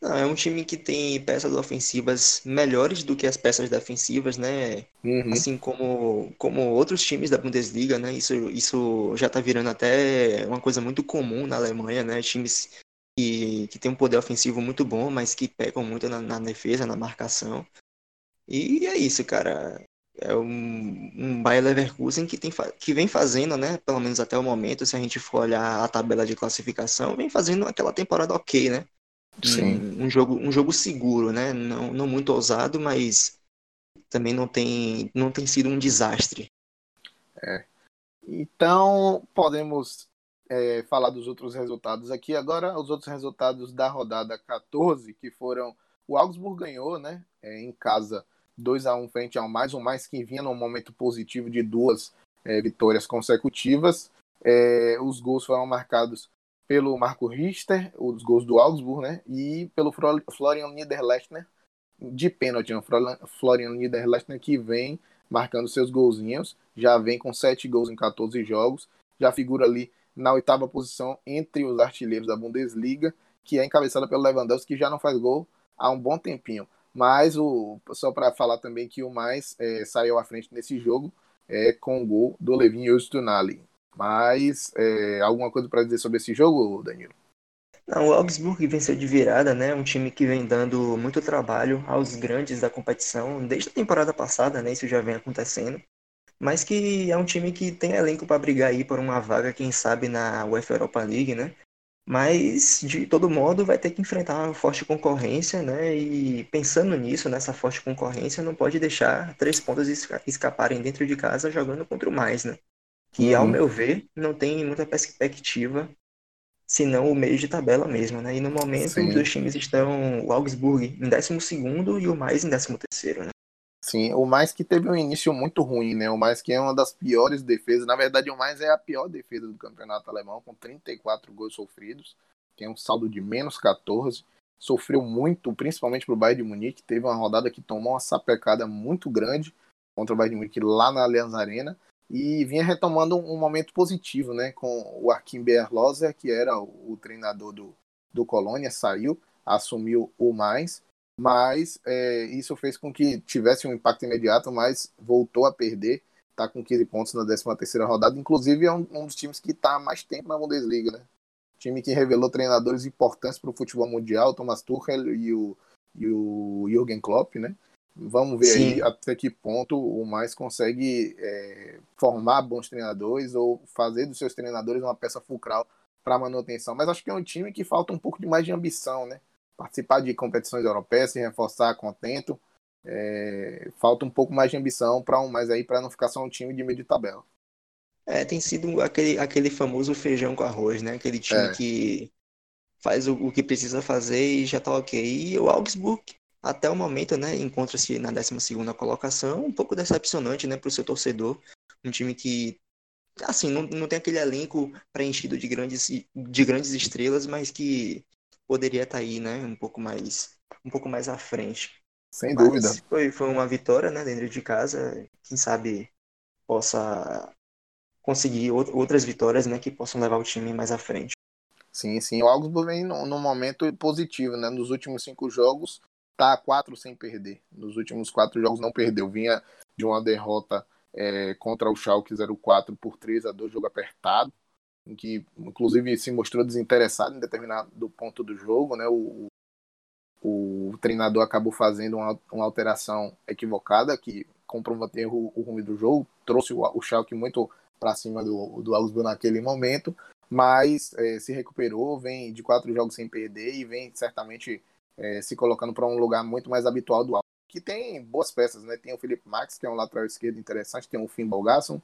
Não, é um time que tem peças ofensivas melhores do que as peças defensivas, né? Uhum. Assim como, como outros times da Bundesliga, né? Isso, isso já tá virando até uma coisa muito comum na Alemanha, né? Times que, que tem um poder ofensivo muito bom, mas que pecam muito na, na defesa, na marcação. E é isso, cara. É um, um Bayer Leverkusen que, tem, que vem fazendo, né? Pelo menos até o momento, se a gente for olhar a tabela de classificação, vem fazendo aquela temporada ok, né? Um, um, jogo, um jogo seguro, né? Não, não muito ousado, mas também não tem, não tem sido um desastre. É. Então, podemos é, falar dos outros resultados aqui. Agora, os outros resultados da rodada 14, que foram. O Augsburg ganhou, né? É, em casa, 2 a 1 frente ao mais, o mais que vinha num momento positivo de duas é, vitórias consecutivas. É, os gols foram marcados pelo Marco Richter, os gols do Augsburg, né? E pelo Florian Niederlechner, de pênalti, né? Florian Niederlechner que vem marcando seus golzinhos, já vem com 7 gols em 14 jogos, já figura ali na oitava posição entre os artilheiros da Bundesliga, que é encabeçada pelo Lewandowski, que já não faz gol há um bom tempinho. Mas o só para falar também que o mais é, saiu à frente nesse jogo é com o gol do Levin Öztunali. Mas é, alguma coisa para dizer sobre esse jogo, Danilo? Não, o Augsburg venceu de virada, né? Um time que vem dando muito trabalho aos grandes da competição desde a temporada passada, né? Isso já vem acontecendo. Mas que é um time que tem elenco para brigar aí por uma vaga, quem sabe, na UEFA Europa League, né? Mas, de todo modo, vai ter que enfrentar uma forte concorrência, né? E pensando nisso, nessa forte concorrência, não pode deixar três pontos escaparem dentro de casa jogando contra o mais, né? Que, uhum. ao meu ver, não tem muita perspectiva, senão o meio de tabela mesmo, né? E no momento Sim. os dois times estão, o Augsburg em 12 e o Mais em 13 né? Sim, o Mais que teve um início muito ruim, né? O Mais que é uma das piores defesas, na verdade o Mais é a pior defesa do campeonato alemão, com 34 gols sofridos, tem um saldo de menos 14, sofreu muito, principalmente para o Bayern de Munique, teve uma rodada que tomou uma sapecada muito grande contra o Bayern de Munique lá na Allianz Arena, e vinha retomando um, momento positivo, né, com o Arkim Berloser, que era o, o, treinador do, do Colônia, saiu, assumiu o mais, mas é, isso fez com que tivesse um impacto imediato, mas voltou a perder, está com 15 pontos na 13 terceira rodada, inclusive é um, um dos times que está há mais tempo na Bundesliga, né, time que revelou treinadores importantes para o futebol mundial, Thomas Tuchel e o, e o Jürgen Klopp, né? Vamos ver Sim. aí até que ponto o mais consegue é, formar bons treinadores ou fazer dos seus treinadores uma peça fulcral para manutenção. Mas acho que é um time que falta um pouco de mais de ambição, né? Participar de competições europeias, se reforçar contento. É, falta um pouco mais de ambição para um mais aí para não ficar só um time de meio de tabela. É, tem sido aquele, aquele famoso feijão com arroz, né? Aquele time é. que faz o, o, que precisa fazer e já tá ok. E o Augsburg até o momento, né, encontra-se na 12ª colocação, um pouco decepcionante, né, para o seu torcedor, um time que, assim, não, não tem aquele elenco preenchido de grandes, de grandes estrelas, mas que poderia estar tá aí, né, um pouco mais, um pouco mais à frente. Sem mas dúvida. Foi, foi uma vitória, né, dentro de casa, quem sabe possa conseguir outras vitórias, né, que possam levar o time mais à frente. Sim, sim. O Augsburg vem num momento positivo, né? Nos últimos cinco jogos, tá a quatro sem perder. Nos últimos quatro jogos não perdeu. Vinha de uma derrota é, contra o Schalke 04 por 3 a 2 jogo apertado, em que inclusive se mostrou desinteressado em determinado ponto do jogo, né? O, o, o treinador acabou fazendo uma, uma alteração equivocada que comprometeu o, o rumo do jogo, trouxe o, o Schalke muito para cima do, do Augsburg naquele momento, mas é, se recuperou, vem de quatro jogos sem perder e vem certamente é, se colocando para um lugar muito mais habitual do Alto, que tem boas peças, né? Tem o Felipe Max, que é um lateral esquerdo interessante, tem o Finn Bolgasson,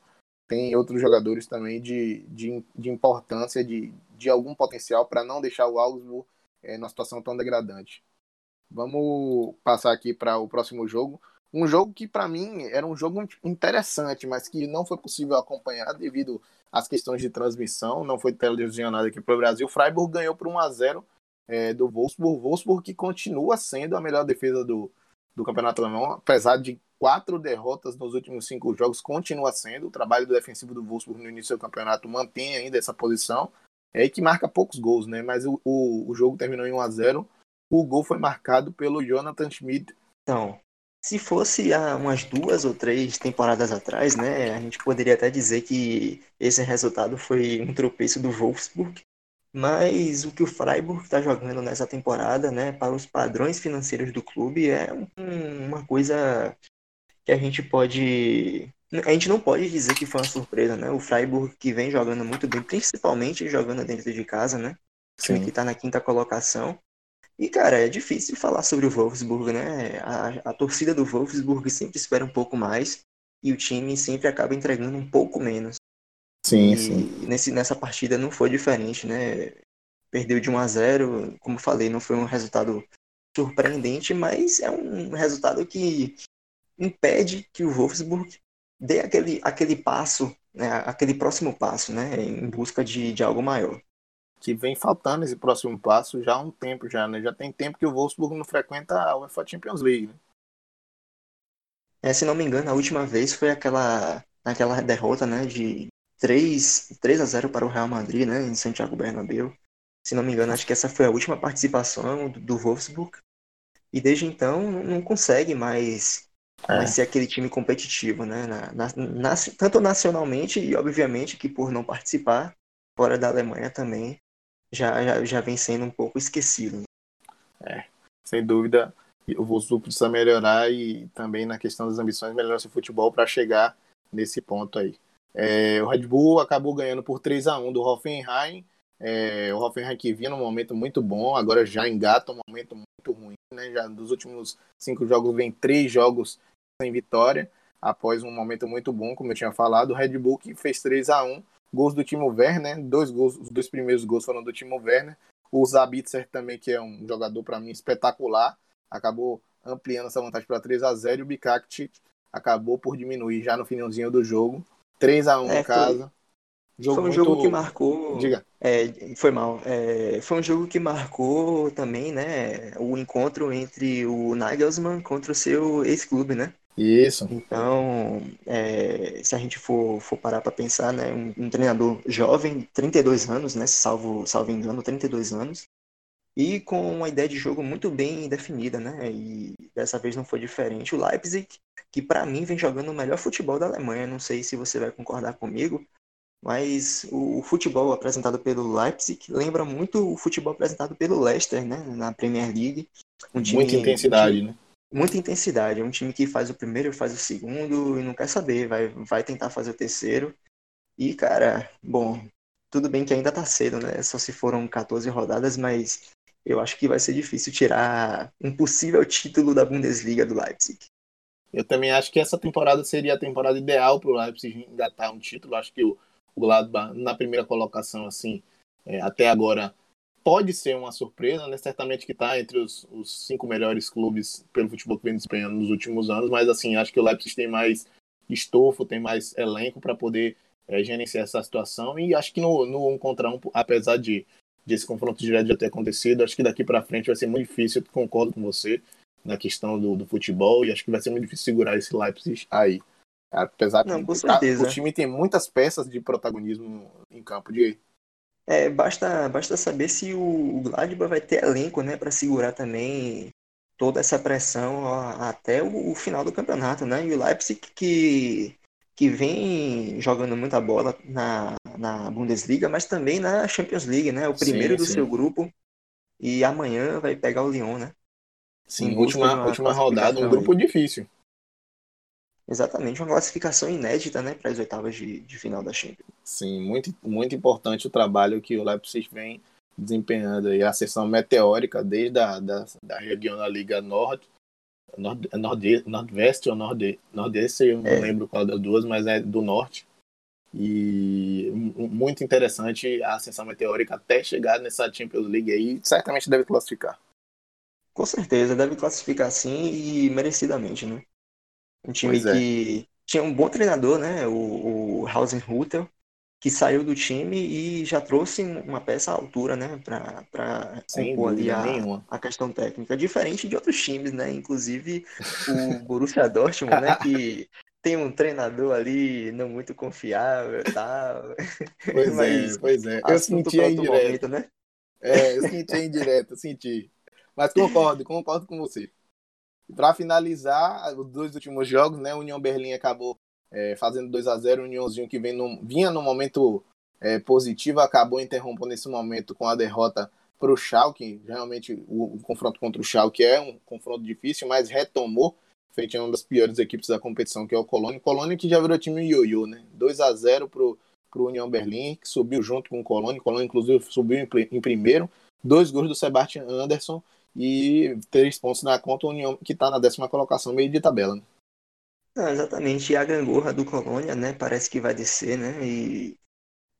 tem outros jogadores também de, de, de importância, de, de algum potencial para não deixar o Augsburg é, numa situação tão degradante. Vamos passar aqui para o próximo jogo. Um jogo que para mim era um jogo interessante, mas que não foi possível acompanhar devido às questões de transmissão, não foi televisionado aqui para o Brasil. O Freiburg ganhou por 1 a 0 é, do Wolfsburg. Wolfsburg que continua sendo a melhor defesa do, do campeonato alemão, apesar de quatro derrotas nos últimos cinco jogos, continua sendo. O trabalho do defensivo do Wolfsburg no início do campeonato mantém ainda essa posição. É que marca poucos gols, né? Mas o, o, o jogo terminou em 1 a 0 O gol foi marcado pelo Jonathan Schmidt. Então, se fosse há umas duas ou três temporadas atrás, né, a gente poderia até dizer que esse resultado foi um tropeço do Wolfsburg, mas o que o Freiburg está jogando nessa temporada, né, para os padrões financeiros do clube, é um, uma coisa que a gente pode. A gente não pode dizer que foi uma surpresa, né? O Freiburg que vem jogando muito bem, principalmente jogando dentro de casa, né? Sim. Que está na quinta colocação. E, cara, é difícil falar sobre o Wolfsburg, né? A, a torcida do Wolfsburg sempre espera um pouco mais e o time sempre acaba entregando um pouco menos. Sim, e sim. Nesse, nessa partida não foi diferente, né? Perdeu de 1 a 0, como falei, não foi um resultado surpreendente, mas é um resultado que impede que o Wolfsburg dê aquele, aquele passo, né, aquele próximo passo, né, em busca de, de algo maior. Que vem faltando esse próximo passo já há um tempo já, né? Já tem tempo que o Wolfsburg não frequenta a UEFA Champions League. Né? É, se não me engano, a última vez foi aquela, aquela derrota, né, de 3, 3 a 0 para o Real Madrid, né, em Santiago Bernabéu. Se não me engano, acho que essa foi a última participação do, do Wolfsburg. E desde então não consegue mais, é. mais ser aquele time competitivo, né? Na, na, na, tanto nacionalmente e, obviamente, que por não participar fora da Alemanha também já, já, já vem sendo um pouco esquecido. É, sem dúvida. O Wolfsburg precisa melhorar e também na questão das ambições melhorar seu futebol para chegar nesse ponto aí. É, o Red Bull acabou ganhando por 3 a 1 do Hoffenheim. É, o Hoffenheim que vinha num momento muito bom, agora já engata um momento muito ruim. Né? Já dos últimos cinco jogos vem três jogos sem vitória, após um momento muito bom, como eu tinha falado. O Red Bull que fez 3 a 1 gols do Timo Werner, dois gols, os dois primeiros gols foram do Timo Werner. O Zabitzer também, que é um jogador para mim espetacular, acabou ampliando essa vantagem para 3 a 0 e o Bikakt acabou por diminuir já no finalzinho do jogo 3x1 é, em casa. Jogo foi um jogo que marcou. Diga. É, foi mal. É, foi um jogo que marcou também, né? O encontro entre o Nagelsmann contra o seu ex-clube, né? Isso. Então, é, se a gente for, for parar para pensar, né? Um, um, treinador jovem, 32 anos, né? Salvo, salvo engano, 32 anos. E com uma ideia de jogo muito bem definida, né? E dessa vez não foi diferente. O Leipzig que para mim vem jogando o melhor futebol da Alemanha. Não sei se você vai concordar comigo, mas o, futebol apresentado pelo Leipzig lembra muito o futebol apresentado pelo Leicester, né, na Premier League. Um time, muita intensidade, um time, né? Muita intensidade. É um time que faz o primeiro, faz o segundo e não quer saber, vai, vai tentar fazer o terceiro. E, cara, bom, tudo bem que ainda tá cedo, né? Só se foram 14 rodadas, mas eu acho que vai ser difícil tirar um possível título da Bundesliga do Leipzig. Eu também acho que essa temporada seria a temporada ideal para o Leipzig engatar um título. Acho que o, o Gladbach, na primeira colocação, assim, é, até agora, pode ser uma surpresa, né? Certamente que está entre os, os, cinco melhores clubes pelo futebol que vem desempenhando nos últimos anos, mas, assim, acho que o Leipzig tem mais estofo, tem mais elenco para poder é, gerenciar essa situação e acho que no, no um contra um, apesar de desse confronto direto já ter acontecido. Acho que daqui para frente vai ser muito difícil, eu concordo com você na questão do, do futebol e acho que vai ser muito difícil segurar esse Leipzig aí. Apesar Não, que tá, o time tem muitas peças de protagonismo em campo de é, basta, basta saber se o Gladbach vai ter elenco, né, para segurar também toda essa pressão até o, o, final do campeonato, né? E o Leipzig que que vem jogando muita bola na, na Bundesliga, mas também na Champions League, né? O primeiro sim, do sim. seu grupo. E amanhã vai pegar o Lyon, né? Sim, última, última rodada, um grupo difícil. Exatamente, uma classificação inédita, né, para as oitavas de, de final da Champions. Sim, muito, muito importante o trabalho que o Leipzig vem desempenhando aí, a sessão meteórica desde a da, da região da Liga Norte, Nord, nord, Nordeste ou Norde, Nordeste, eu não é. lembro qual das duas, mas é do Norte. E muito interessante a ascensão meteórica até chegar nessa Champions League aí, certamente deve classificar. Com certeza, deve classificar sim e merecidamente, né? Um time pois é. que é. tinha um bom treinador, né? O, o Hausenhutter, que saiu do time e já trouxe uma peça à altura, né, para compor ali a, a, questão técnica, diferente de outros times, né, inclusive o Borussia Dortmund, né, que tem um treinador ali não muito confiável e tal. Pois é, Mas, é, pois é. Eu senti a indireta. Momento, né? É, eu senti a indireta, senti. Mas concordo, concordo com você. Para finalizar, os dois últimos jogos, né, União Berlim acabou é, fazendo 2 a 0 o Uniãozinho que vem no, vinha no momento é, positivo, acabou interrompendo nesse momento com a derrota para o Schalke, realmente o, o, confronto contra o Schalke é um confronto difícil, mas retomou, feito uma das piores equipes da competição, que é o Colônia. Colônia que já virou time ioiô, né? 2 a 0 para o União Berlim, que subiu junto com o Colônia. O Colônia, inclusive, subiu em, em primeiro. Dois gols do Sebastian Anderson e três pontos na conta. O União, que está na décima colocação, meio de tabela. Né? Não, exatamente. E a gangorra do Colônia, né? Parece que vai descer, né? E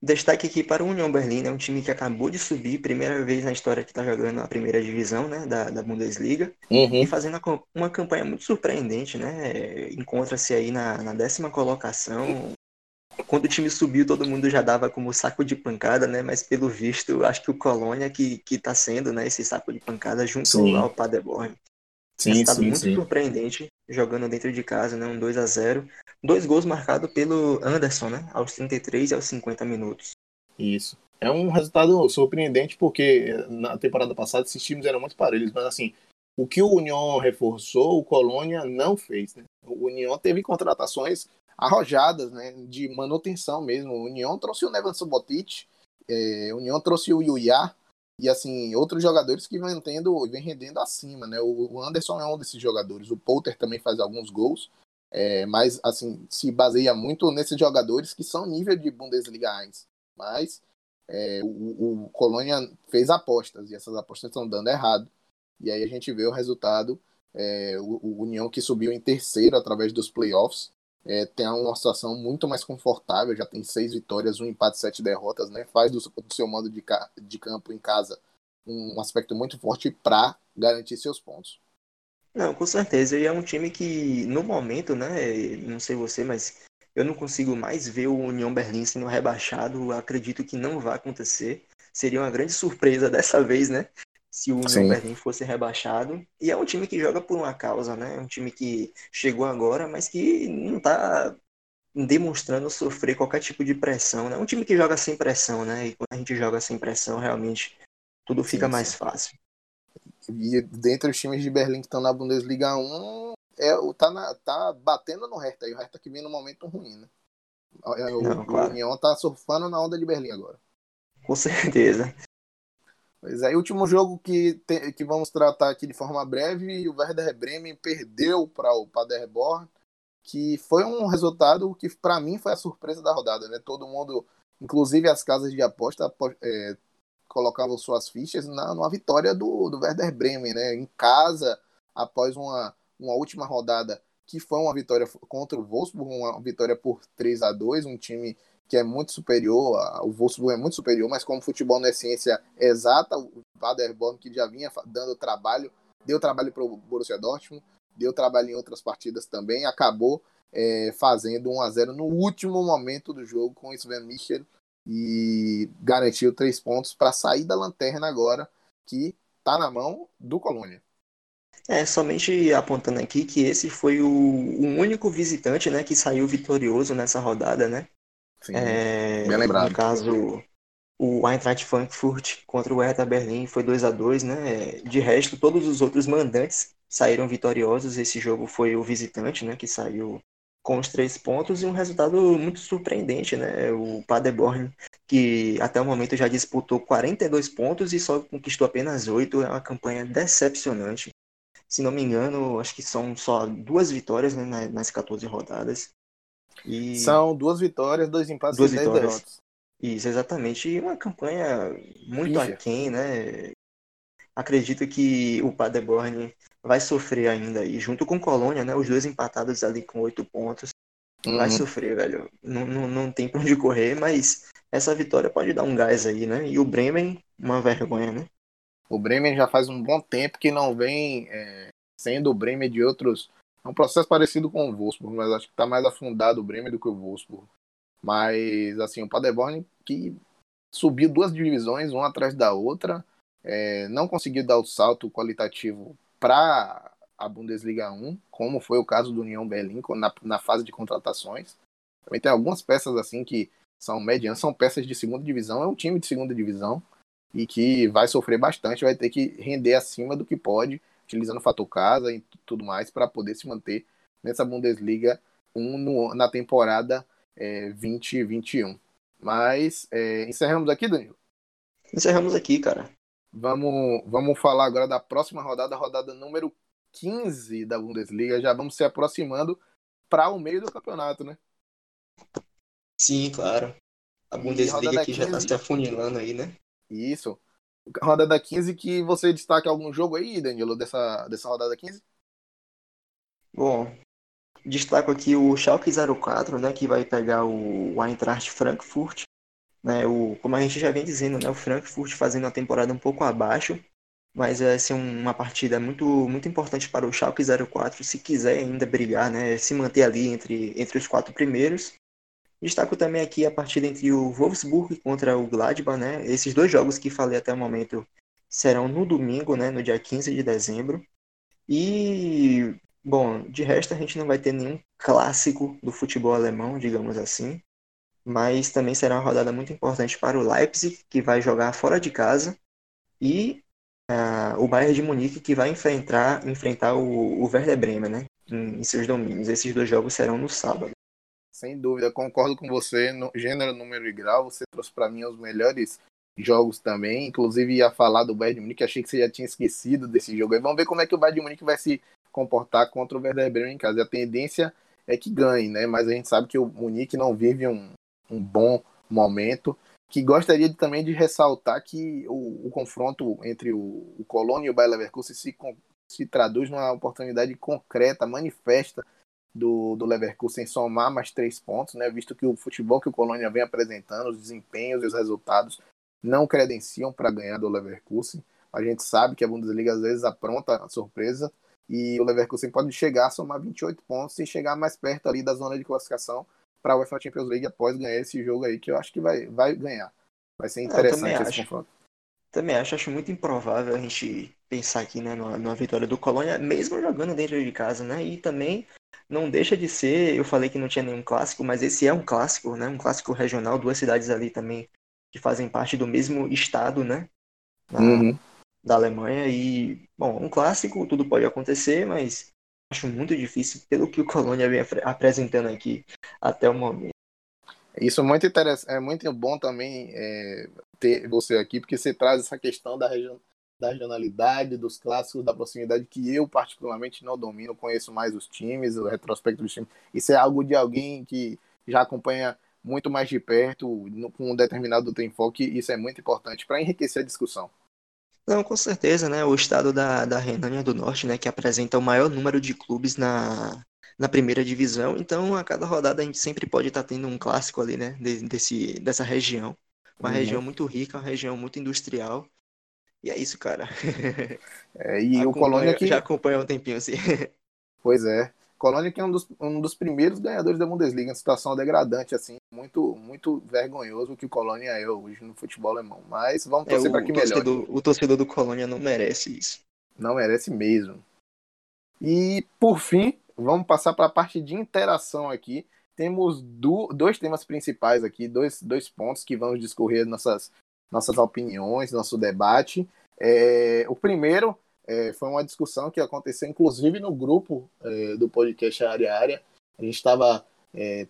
destaque aqui para o União Berlim, né? Um time que acabou de subir, primeira vez na história que está jogando a primeira divisão, né? Da, da Bundesliga. Uhum. E fazendo uma campanha muito surpreendente, né? Encontra-se aí na, na décima colocação. Quando o time subiu, todo mundo já dava como saco de pancada, né? Mas pelo visto, acho que o Colônia que, que tá sendo, né? Esse saco de pancada junto Sim. ao Paderborn. Sim, Resultado sim, muito sim. surpreendente, jogando dentro de casa, né? Um 2 a 0 Dois gols marcados pelo Anderson, né? Aos 33 e aos 50 minutos. Isso. É um resultado surpreendente porque na temporada passada esses times eram muito parelhos, mas assim, o que o União reforçou, o Colônia não fez, né? O União teve contratações arrojadas, né? De manutenção mesmo. O União trouxe o Nevan Subotic, é, o União trouxe o Yuya, e assim, outros jogadores que vêm tendo, vem rendendo acima, né? O Anderson é um desses jogadores, o Poulter também faz alguns gols, é, mas assim, se baseia muito nesses jogadores que são nível de Bundesliga 1. Mas é, o, o Colônia fez apostas e essas apostas estão dando errado. E aí a gente vê o resultado, é, o, o União que subiu em terceiro através dos playoffs, é, tem uma situação muito mais confortável, já tem seis vitórias, um empate, sete derrotas, né? Faz do, do seu mando de, de campo em casa um aspecto muito forte para garantir seus pontos. Não, com certeza. E é um time que, no momento, né? Não sei você, mas eu não consigo mais ver o União Berlim sendo rebaixado. Acredito que não vai acontecer. Seria uma grande surpresa dessa vez, né? se o União Berlim fosse rebaixado. E é um time que joga por uma causa, né? É um time que chegou agora, mas que não está demonstrando sofrer qualquer tipo de pressão, né? É um time que joga sem pressão, né? E quando a gente joga sem pressão, realmente tudo fica sim, mais sim. fácil. E dentre os times de Berlim que estão na Bundesliga 1, é, tá, na, tá batendo no Hertha, e o Hertha que vem no momento ruim, né? O, não, o claro. União tá surfando na onda de Berlim agora. Com certeza. Pois é, e último jogo que, tem, que vamos tratar aqui de forma breve, o Werder Bremen perdeu para o Paderborn, que foi um resultado que para mim foi a surpresa da rodada, né? Todo mundo, inclusive as casas de aposta, é, colocavam suas fichas na numa vitória do, do Werder Bremen, né? Em casa, após uma, uma última rodada que foi uma vitória contra o Wolfsburg, uma vitória por 3 a 2 um time que é muito superior, o Wolfsburg é muito superior, mas como futebol não é ciência exata, o Paderborn que já vinha dando trabalho, deu trabalho para o Borussia Dortmund, deu trabalho em outras partidas também, acabou é, fazendo 1 a 0 no último momento do jogo com o Sven Michel e garantiu três pontos para sair da lanterna agora, que está na mão do Colônia. É, somente apontando aqui que esse foi o, o único visitante né, que saiu vitorioso nessa rodada, né? Sim, é, bem lembrado. No caso, o Eintracht Frankfurt contra o Hertha Berlim foi 2 a 2 né? De resto, todos os outros mandantes saíram vitoriosos. Esse jogo foi o visitante, né? Que saiu com os três pontos e um resultado muito surpreendente, né? O Paderborn, que até o momento já disputou 42 pontos e só conquistou apenas 8, é uma campanha decepcionante. Se não me engano, acho que são só duas vitórias né, nas 14 rodadas. E... São duas vitórias, dois empates duas e vitórias. derrotas. Isso, exatamente. E uma campanha muito aquém, né? Acredito que o Paderborn vai sofrer ainda aí, junto com o Colônia, né? Os dois empatados ali com oito pontos. Uhum. Vai sofrer, velho. Não, não, não tem pra onde correr, mas essa vitória pode dar um gás aí, né? E o Bremen, uma vergonha, né? O Bremen já faz um bom tempo que não vem é, sendo o Bremen de outros é um processo parecido com o Wolfsburg, mas acho que está mais afundado o Bremen do que o Wolfsburg. Mas, assim, o Paderborn que subiu duas divisões, uma atrás da outra, é, não conseguiu dar o salto qualitativo para a Bundesliga 1, como foi o caso do União Berlim na, na fase de contratações. Também tem algumas peças assim que são medianas, são peças de segunda divisão, é um time de segunda divisão e que vai sofrer bastante, vai ter que render acima do que pode utilizando o fator casa e tudo mais para poder se manter nessa Bundesliga 1 no, na temporada é, 2021. Mas é, encerramos aqui, Danilo? Encerramos aqui, cara. Vamos, vamos falar agora da próxima rodada, rodada número 15 da Bundesliga. Já vamos se aproximando para o meio do campeonato, né? Sim, claro. A Bundesliga aqui 15... já está se afunilando aí, né? Isso rodada 15 que você destaca algum jogo aí, Danilo, dessa, dessa rodada 15? Bom, destaco aqui o Schalke 04, né, que vai pegar o Eintracht Frankfurt, né, o, como a gente já vem dizendo, né, o Frankfurt fazendo a temporada um pouco abaixo, mas vai ser uma partida muito, muito importante para o Schalke 04, se quiser ainda brigar, né, se manter ali entre, entre os quatro primeiros, Destaco também aqui a partida entre o Wolfsburg contra o Gladbach, né? Esses dois jogos que falei até o momento serão no domingo, né? No dia 15 de dezembro. E, bom, de resto a gente não vai ter nenhum clássico do futebol alemão, digamos assim. Mas também será uma rodada muito importante para o Leipzig, que vai jogar fora de casa. E uh, o Bayern de Munique, que vai enfrentar, enfrentar o, o Werder Bremen, né? Em, em seus domínios. Esses dois jogos serão no sábado. Sem dúvida, concordo com você. No gênero, número e grau, você trouxe para mim os melhores jogos também. Inclusive, ia falar do Bayern de Munique, achei que você já tinha esquecido desse jogo. Aí vamos ver como é que o Bayern de Munique vai se comportar contra o Werder Bremen em casa. E a tendência é que ganhe, né? Mas a gente sabe que o Munique não vive um, um bom momento. Que gostaria de, também de ressaltar que o, o confronto entre o, o Colônia e o Bayer Leverkusen se, se traduz numa oportunidade concreta, manifesta do, do Leverkusen somar mais três pontos, né? Visto que o futebol que o Colônia vem apresentando, os desempenhos e os resultados não credenciam para ganhar do Leverkusen. A gente sabe que a Bundesliga às vezes apronta a surpresa e o Leverkusen pode chegar a somar 28 pontos e chegar mais perto ali da zona de classificação para a UEFA Champions League após ganhar esse jogo aí, que eu acho que vai, vai ganhar. Vai ser interessante esse confronto. Também acho, acho muito improvável a gente pensar aqui né, numa, numa vitória do Colônia, mesmo jogando dentro de casa, né? E também não deixa de ser, eu falei que não tinha nenhum clássico, mas esse é um clássico, né? Um clássico regional, duas cidades ali também que fazem parte do mesmo estado, né? Da, uhum. da Alemanha. E, bom, um clássico, tudo pode acontecer, mas acho muito difícil pelo que o Colônia vem apresentando aqui até o momento. Isso é muito interessante, é muito bom também é, ter você aqui, porque você traz essa questão da, região, da regionalidade, dos clássicos, da proximidade, que eu particularmente não domino, conheço mais os times, o retrospecto dos times. Isso é algo de alguém que já acompanha muito mais de perto, com um determinado enfoque, isso é muito importante para enriquecer a discussão. Não, com certeza, né? O estado da, da Renânia do Norte, né, que apresenta o maior número de clubes na, na primeira divisão, então a cada rodada a gente sempre pode estar tá tendo um clássico ali, né, desse, dessa região. Uma uhum. região muito rica, uma região muito industrial. E é isso, cara. É, e o Colônia que. Já acompanha um tempinho assim. Pois é. Colônia que é um dos, um dos primeiros ganhadores da Bundesliga, uma situação degradante, assim, muito, muito vergonhoso que o Colônia é hoje no futebol alemão. Mas vamos torcer é, para que melhore. O torcedor do Colônia não merece isso. Não merece mesmo. E, por fim, vamos passar para a parte de interação aqui. Temos do, dois temas principais aqui, dois, dois pontos que vamos discorrer nossas, nossas opiniões, nosso debate. É, o primeiro é, foi uma discussão que aconteceu, inclusive, no grupo é, do podcast Área Área. A gente estava. É,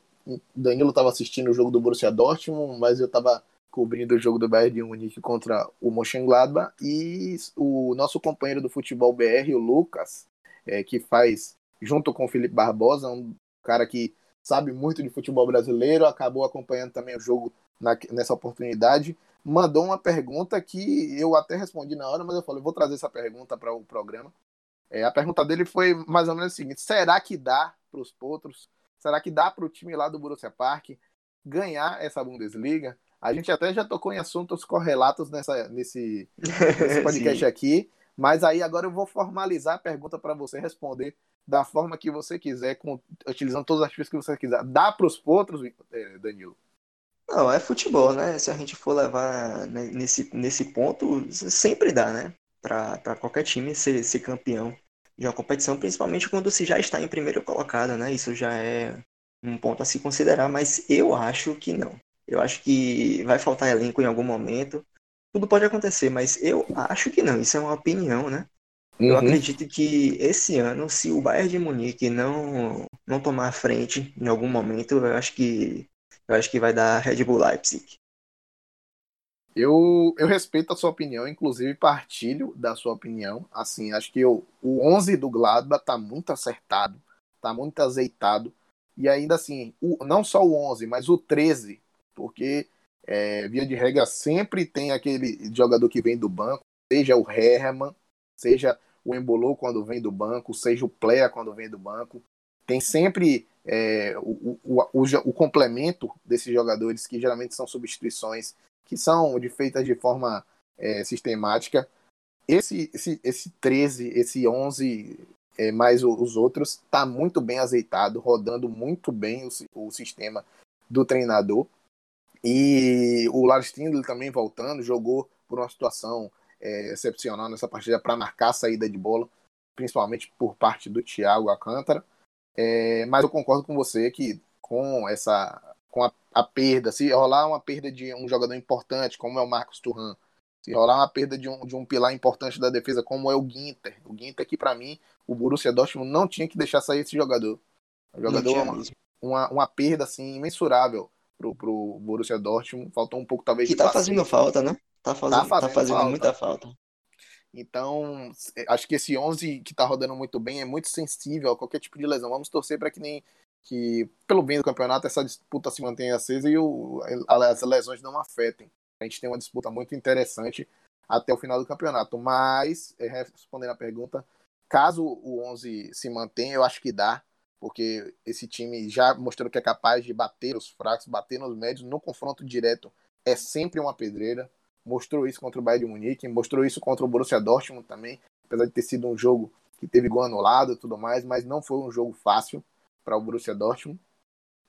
Danilo estava assistindo o jogo do Borussia Dortmund, mas eu estava cobrindo o jogo do Bayern de Munique contra o Mönchengladbach e o nosso companheiro do futebol BR, o Lucas, é, que faz junto com o Felipe Barbosa, um cara que sabe muito de futebol brasileiro, acabou acompanhando também o jogo na, nessa oportunidade mandou uma pergunta que eu até respondi na hora, mas eu falei, vou trazer essa pergunta para o programa. É, a pergunta dele foi mais ou menos o seguinte: será que dá para os potros? Será que dá para o time lá do Borussia Park ganhar essa Bundesliga? A gente até já tocou em assuntos correlatos nessa, nesse, nesse podcast aqui, mas aí agora eu vou formalizar a pergunta para você responder da forma que você quiser, com, utilizando todas as pistas que você quiser. Dá para os potros, é, Danilo? Não, é futebol, né? Se a gente for levar nesse, nesse ponto, sempre dá, né? Para qualquer time ser, ser campeão de uma competição, principalmente quando se já está em primeiro colocado, né? Isso já é um ponto a se considerar, mas eu acho que não. Eu acho que vai faltar elenco em algum momento. Tudo pode acontecer, mas eu acho que não. Isso é uma opinião, né? Uhum. Eu acredito que esse ano, se o Bayern de Munique não, não tomar a frente em algum momento, eu acho que eu acho que vai dar Red Bull Leipzig. Eu, eu respeito a sua opinião, inclusive partilho da sua opinião. Assim, acho que eu, o 11 do Gladbach tá muito acertado, tá muito azeitado. E ainda assim, o, não só o 11, mas o 13, porque é, via de regra sempre tem aquele jogador que vem do banco, seja o Herman, seja o Embolou quando vem do banco, seja o Plea quando vem do banco. Tem sempre é, o, o, o, o, complemento desses jogadores, que geralmente são substituições, que são feitas de forma é, sistemática. Esse, esse, esse 13, esse 11, é, mais os outros, está muito bem azeitado, rodando muito bem o, o sistema do treinador. E o Lars Tindler também voltando, jogou por uma situação é, excepcional nessa partida para marcar a saída de bola, principalmente por parte do Thiago Alcântara. É, mas eu concordo com você que com essa com a, a, perda, se rolar uma perda de um jogador importante, como é o Marcos Turran, se rolar uma perda de um, de um pilar importante da defesa, como é o Ginter, o Ginter que para mim, o Borussia Dortmund não tinha que deixar sair esse jogador. O jogador uma, uma, uma, perda assim imensurável pro, pro Borussia Dortmund, faltou um pouco talvez que tá fazendo falta, né? Tá fazendo, tá fazendo, tá fazendo falta. muita falta. Então, acho que esse 11 que tá rodando muito bem é muito sensível a qualquer tipo de lesão. Vamos torcer para que nem que pelo bem do campeonato essa disputa se mantenha acesa e o, as lesões não afetem. A gente tem uma disputa muito interessante até o final do campeonato. Mas, é, respondendo a pergunta, caso o 11 se mantenha, eu acho que dá, porque esse time já mostrou que é capaz de bater os fracos, bater nos médios no confronto direto. É sempre uma pedreira mostrou isso contra o Bayern de Munique, mostrou isso contra o Borussia Dortmund também, apesar de ter sido um jogo que teve gol anulado e tudo mais, mas não foi um jogo fácil para o Borussia Dortmund.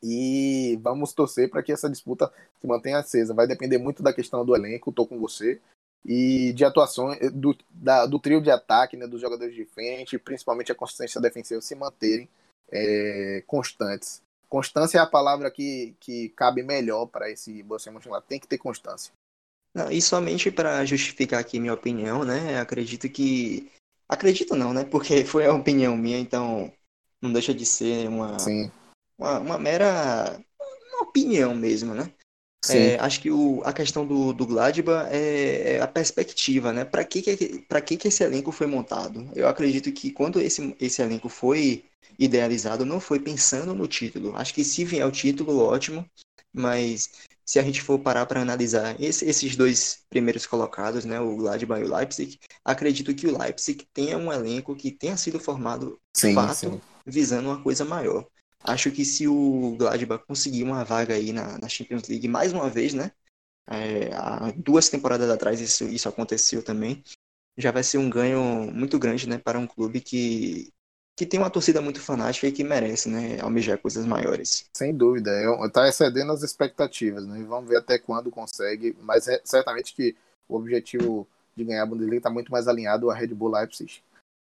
E vamos torcer para que essa disputa se mantenha acesa. Vai depender muito da questão do elenco, estou com você, e de atuações do, da, do trio de ataque, né, dos jogadores de frente, principalmente a consistência defensiva se manterem é, constantes. Constância é a palavra que, que cabe melhor para esse Borussia Mönchengladbach. Tem que ter constância. Não, e somente para justificar aqui minha opinião, né? Acredito que. Acredito não, né? Porque foi a opinião minha, então não deixa de ser uma, uma, uma mera. opinião mesmo, né? É, acho que o, a questão do, do Gladbach é, é a perspectiva, né? Para que, que, que, que esse elenco foi montado? Eu acredito que quando esse, esse elenco foi idealizado, não foi pensando no título. Acho que se vier o título, ótimo, mas se a gente for parar para analisar esse, esses dois primeiros colocados, né, o Gladbach e o Leipzig, acredito que o Leipzig tenha um elenco que tenha sido formado sim, fato sim. visando uma coisa maior. Acho que se o Gladbach conseguir uma vaga aí na, na Champions League mais uma vez, né, é, há duas temporadas atrás isso, isso aconteceu também, já vai ser um ganho muito grande, né, para um clube que que tem uma torcida muito fanática e que merece, né, almejar coisas maiores. Sem dúvida, está excedendo as expectativas, né, vamos ver até quando consegue, mas é, certamente que o objetivo de ganhar a Bundesliga está muito mais alinhado à Red Bull Leipzig.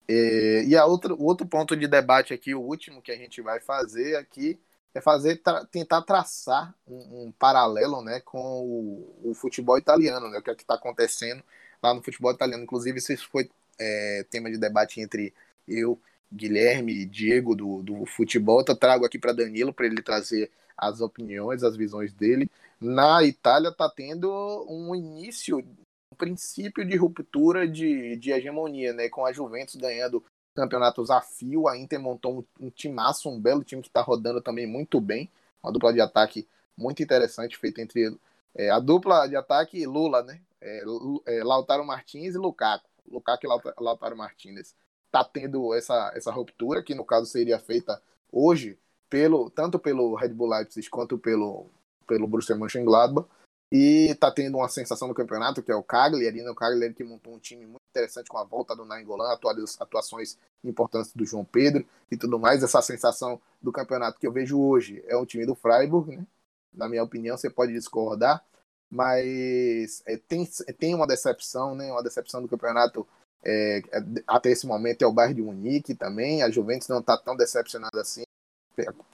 E, e a outra, o outro ponto de debate aqui, o último que a gente vai fazer aqui, é fazer tra tentar traçar um, um, paralelo né, com o, o, futebol italiano, né, o que é está acontecendo lá no futebol italiano. Inclusive, isso foi é, tema de debate entre eu Guilherme e Diego do, do futebol. Eu trago aqui para Danilo para ele trazer as opiniões, as visões dele. Na Itália está tendo um início, um princípio de ruptura de, de hegemonia, né? Com a Juventus ganhando campeonatos a fio. A Inter montou um, um timaço, um belo time que está rodando também muito bem. Uma dupla de ataque muito interessante feita entre é, a dupla de ataque Lula, né? É, é, Lautaro Martins e Lukaku. Lukaku e Lautaro Martins está tendo essa, essa ruptura, que no caso seria feita hoje, pelo tanto pelo Red Bull Leipzig quanto pelo, pelo Borussia Mönchengladbach, e está tendo uma sensação no campeonato, que é o Cagliari, né? o Cagliari que montou um time muito interessante com a volta do Nainggolan, atuações importantes do João Pedro e tudo mais. Essa sensação do campeonato que eu vejo hoje é um time do Freiburg, né? na minha opinião, você pode discordar, mas é, tem, tem uma decepção, né? uma decepção do campeonato é, é, até esse momento é o Bayern de Munique também. A Juventus não está tão decepcionada assim.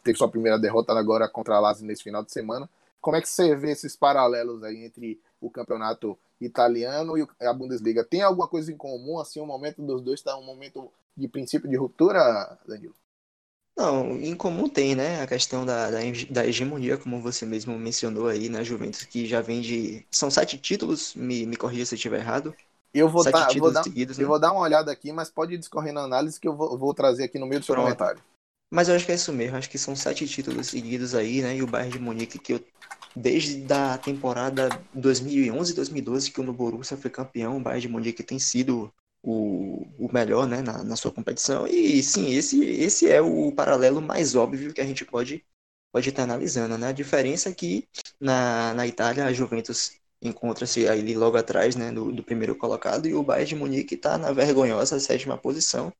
Teve sua primeira derrota agora contra a Lazio nesse final de semana. Como é que você vê esses paralelos aí entre o campeonato italiano e a Bundesliga? Tem alguma coisa em comum? Assim, o momento dos dois está um momento de princípio de ruptura, Danilo? Não, em comum tem, né? A questão da, da, da, hegemonia, como você mesmo mencionou aí, na? Juventus, que já vem de. São sete títulos, me, me corrija se eu estiver errado. Eu vou, tá, vou dar, seguidos, né? eu vou dar uma olhada aqui, mas pode ir discorrendo a análise que eu vou, vou trazer aqui no meio do seu Pronto. comentário. Mas eu acho que é isso mesmo, acho que são sete títulos seguidos aí, né? E o Bayern de Munique, que eu, desde a temporada 2011 2012, que o Borussia foi campeão, o Bayern de Munique tem sido o, o melhor, né, na, na sua competição. E sim, esse, esse é o paralelo mais óbvio que a gente pode pode estar analisando, né? A diferença é que na, na Itália a Juventus encontra-se ali logo atrás né, do, do, primeiro colocado, e o Bayern de Munique está na vergonhosa sétima posição.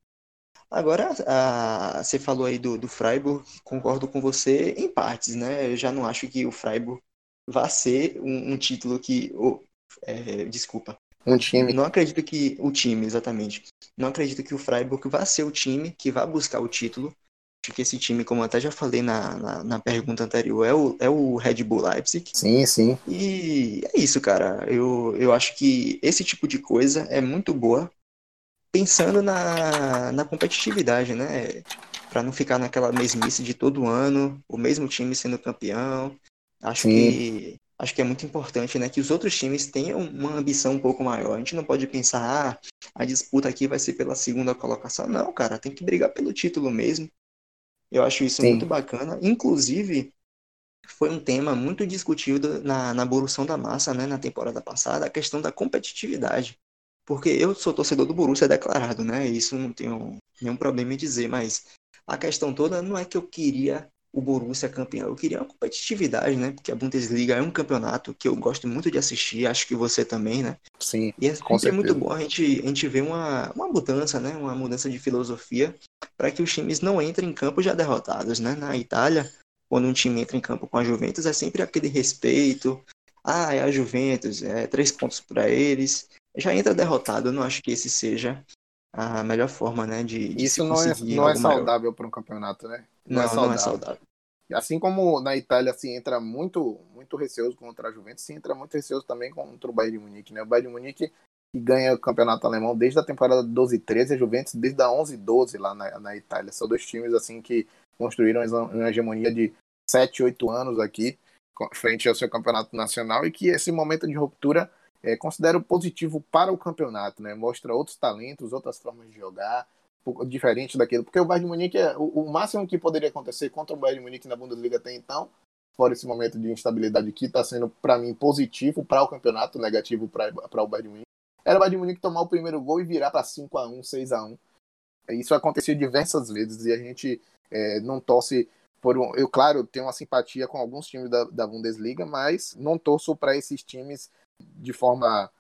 Agora, a, você falou aí do, do Freiburg, concordo com você em partes, né? Eu já não acho que o Freiburg vá ser um, um título que. Oh, é, desculpa. Um time. Não acredito que. O time, exatamente. Não acredito que o Freiburg vá ser o time que vá buscar o título que esse time, como eu até já falei na, na, na, pergunta anterior, é o, é o Red Bull Leipzig. Sim, sim. E é isso, cara. Eu, eu acho que esse tipo de coisa é muito boa pensando na, na competitividade, né? Para não ficar naquela mesmice de todo ano, o mesmo time sendo campeão. Acho sim. que acho que é muito importante, né, que os outros times tenham uma ambição um pouco maior. A gente não pode pensar, ah, a disputa aqui vai ser pela segunda colocação. Não, cara, tem que brigar pelo título mesmo. Eu acho isso Sim. muito bacana. Inclusive, foi um tema muito discutido na, na Borussia da Massa, né, na temporada passada, a questão da competitividade. Porque eu sou torcedor do Borussia declarado, né? Isso não tenho nenhum problema em dizer, mas a questão toda não é que eu queria o Borussia campeão, eu queria uma competitividade, né? Porque a Bundesliga é um campeonato que eu gosto muito de assistir, acho que você também, né? Sim. E é, é muito bom a gente, a gente ver uma, uma mudança, né? Uma mudança de filosofia para que os times não entrem em campo já derrotados, né? Na Itália, quando um time entra em campo com a Juventus, é sempre aquele respeito. Ah, é a Juventus, é três pontos para eles. Já entra derrotado. Eu não acho que esse seja a melhor forma, né? De, de Isso não é, não é saudável para um campeonato, né? Não, não, é saudável. não é saudável. Assim como na Itália se assim, entra muito muito receoso contra a Juventus, se entra muito receoso também contra o Bayern de Munique, né? O Bayern de Munique que ganha o campeonato alemão desde a temporada 12 13, a Juventus desde a 11 12 lá na, na Itália. São dois times assim que construíram uma hegemonia de 7, 8 anos aqui. frente ao seu campeonato nacional e que esse momento de ruptura é, considero positivo para o campeonato, né? Mostra outros talentos, outras formas de jogar, diferente daquilo. Porque o Bayern de Munique, é, o, o, máximo que poderia acontecer contra o Bayern de Munique na Bundesliga até então, fora esse momento de instabilidade que está sendo, para mim, positivo para o campeonato, negativo para o Bayern de Munique, era o Bayern de Munique tomar o primeiro gol e virar para 5 a 1 6 a 1 Isso aconteceu diversas vezes e a gente é, não torce por um, eu, claro, tenho uma simpatia com alguns times da, da Bundesliga, mas não torço para esses times de forma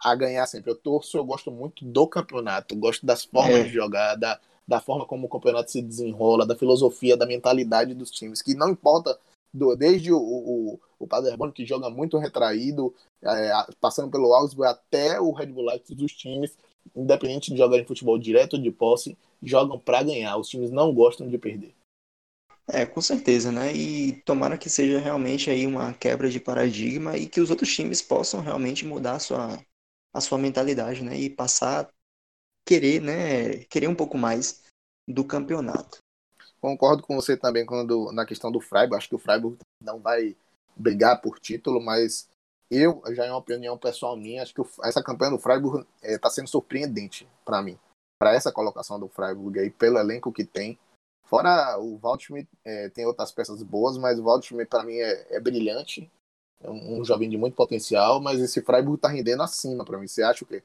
a ganhar sempre. Eu torço, eu gosto muito do campeonato, gosto das formas é. de jogar, da, da forma como o campeonato se desenrola, da filosofia, da mentalidade dos times, que não importa do, desde o, o, o Paderborn, que joga muito retraído, é, passando pelo Augsburg até o Red Bull Leipzig dos times, independente de jogar em futebol direto ou de posse, jogam para ganhar. Os times não gostam de perder. É, com certeza, né? E tomara que seja realmente aí uma quebra de paradigma e que os outros times possam realmente mudar a sua, a sua mentalidade, né? E passar a querer, né? Querer um pouco mais do campeonato. Concordo com você também quando na questão do Freiburg. Acho que o Freiburg não vai brigar por título, mas eu já é uma opinião pessoal minha. Acho que essa campanha do Freiburg está eh, é, sendo surpreendente para mim, para essa colocação do Freiburg aí pelo elenco que tem Fora o Waldschmidt, é, tem outras peças boas, mas o Waldschmidt para mim é, é, brilhante. É um, um, jovem de muito potencial, mas esse Freiburg tá rendendo acima para mim. Você acha o quê?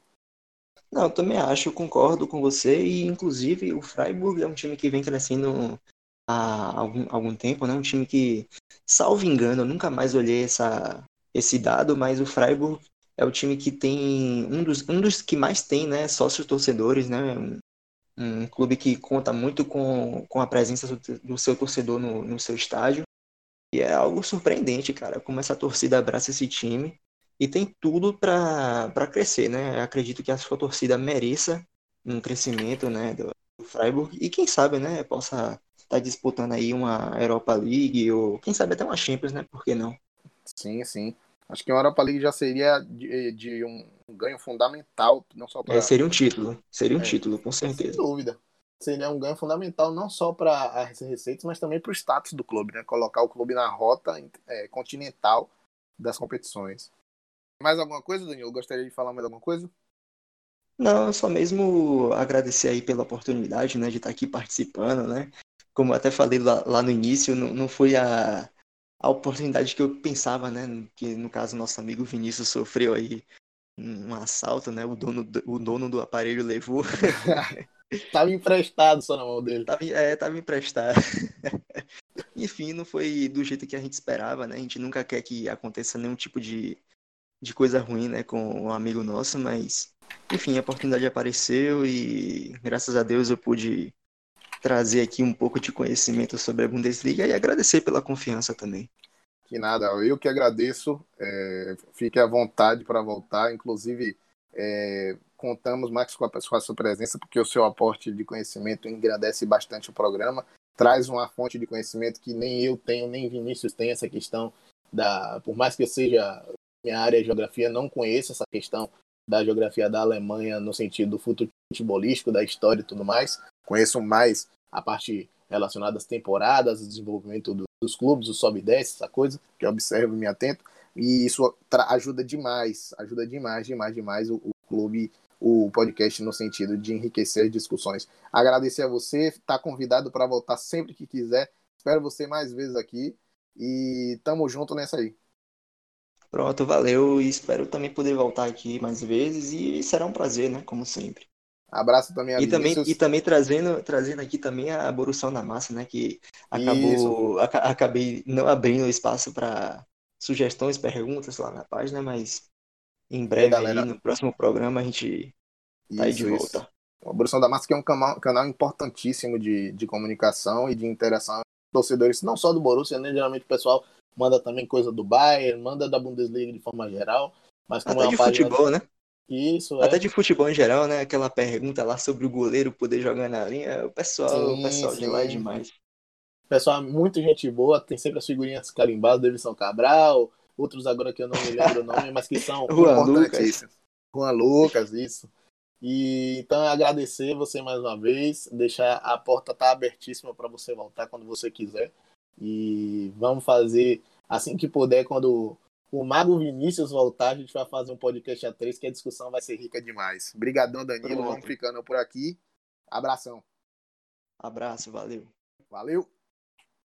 Não, eu também acho, eu concordo com você. E inclusive o Freiburg é um time que vem crescendo há algum, algum tempo, né? Um time que, salvo engano, eu nunca mais olhei essa, esse dado, mas o Freiburg é o time que tem um dos, um dos que mais tem, né, sócios torcedores, né, um clube que conta muito com, com a presença do, do seu torcedor no, no seu estádio. E é algo surpreendente, cara, como essa torcida abraça esse time e tem tudo para crescer, né? Eu acredito que a sua torcida mereça um crescimento, né, do, do Freiburg e quem sabe, né, possa estar tá disputando aí uma Europa League ou quem sabe até uma Champions, né? Por que não? Sim, sim. Acho que uma Europa League já seria de, de um ganho fundamental, não só para. É, seria um título, seria um é, título, com certeza. Sem dúvida. Seria um ganho fundamental não só para as receitas, mas também para o status do clube, né? Colocar o clube na rota é, continental das competições. Mais alguma coisa, Danilo? Gostaria de falar mais alguma coisa? Não, só mesmo agradecer aí pela oportunidade, né, de estar aqui participando, né? Como até falei lá, lá no início, não, não foi a, a oportunidade que eu pensava, né? Que no caso nosso amigo Vinícius sofreu aí um assalto, né? O dono, o dono do aparelho levou. tava emprestado só na mão dele. Tava, é, tava emprestado. Enfim, não foi do jeito que a gente esperava, né? A gente nunca quer que aconteça nenhum tipo de, de coisa ruim, né? Com um amigo nosso, mas enfim, a oportunidade apareceu e graças a Deus eu pude trazer aqui um pouco de conhecimento sobre a Bundesliga e agradecer pela confiança também. Que nada, eu que agradeço. É, fique à vontade para voltar. Inclusive, é, contamos mais com a, com a sua presença, porque o seu aporte de conhecimento engrandece bastante o programa. Traz uma fonte de conhecimento que nem eu tenho, nem Vinícius tem essa questão da. Por mais que eu seja minha área de geografia, não conheço essa questão da geografia da Alemanha no sentido futebolístico, da história e tudo mais. Conheço mais a parte relacionada às temporadas, o desenvolvimento do, dos clubes, o sobe e desce, essa coisa, que eu observo e me atento. E isso ajuda demais, ajuda demais, demais, demais o, o clube, o podcast no sentido de enriquecer as discussões. Agradecer a você, está convidado para voltar sempre que quiser. Espero você mais vezes aqui e tamo junto nessa aí. Pronto, valeu e espero também poder voltar aqui mais vezes e será um prazer, né, como sempre. Abraço também a e também E também trazendo, trazendo aqui também a Borução na Massa, né? Que acabou, ac acabei não abrindo espaço para sugestões, perguntas lá na página, mas em breve, galera... aí, no próximo programa, a gente isso, tá aí de volta. Isso. A Borução da Massa que é um canal, canal importantíssimo de, de comunicação e de interação torcedores, não só do Borussia, né? Geralmente o pessoal manda também coisa do Bayern, manda da Bundesliga de forma geral. Mas como Até é uma de página... futebol, né? Isso, Até é. de futebol em geral, né? Aquela pergunta lá sobre o goleiro poder jogar na linha. O pessoal, sim, o pessoal sim. de lá é demais. O pessoal é muito gente boa, tem sempre as figurinhas carimbadas do Davidson Cabral, outros agora que eu não me lembro o nome, mas que são Juan Lucas. Juan Lucas, isso. E então agradecer você mais uma vez, deixar a porta tá abertíssima para você voltar quando você quiser. E vamos fazer assim que puder, quando o Mago Vinícius voltar, a gente vai fazer um podcast a três, que a discussão vai ser rica demais. Obrigadão, Danilo. Pronto. Vamos ficando por aqui. Abração. Abraço, valeu. Valeu.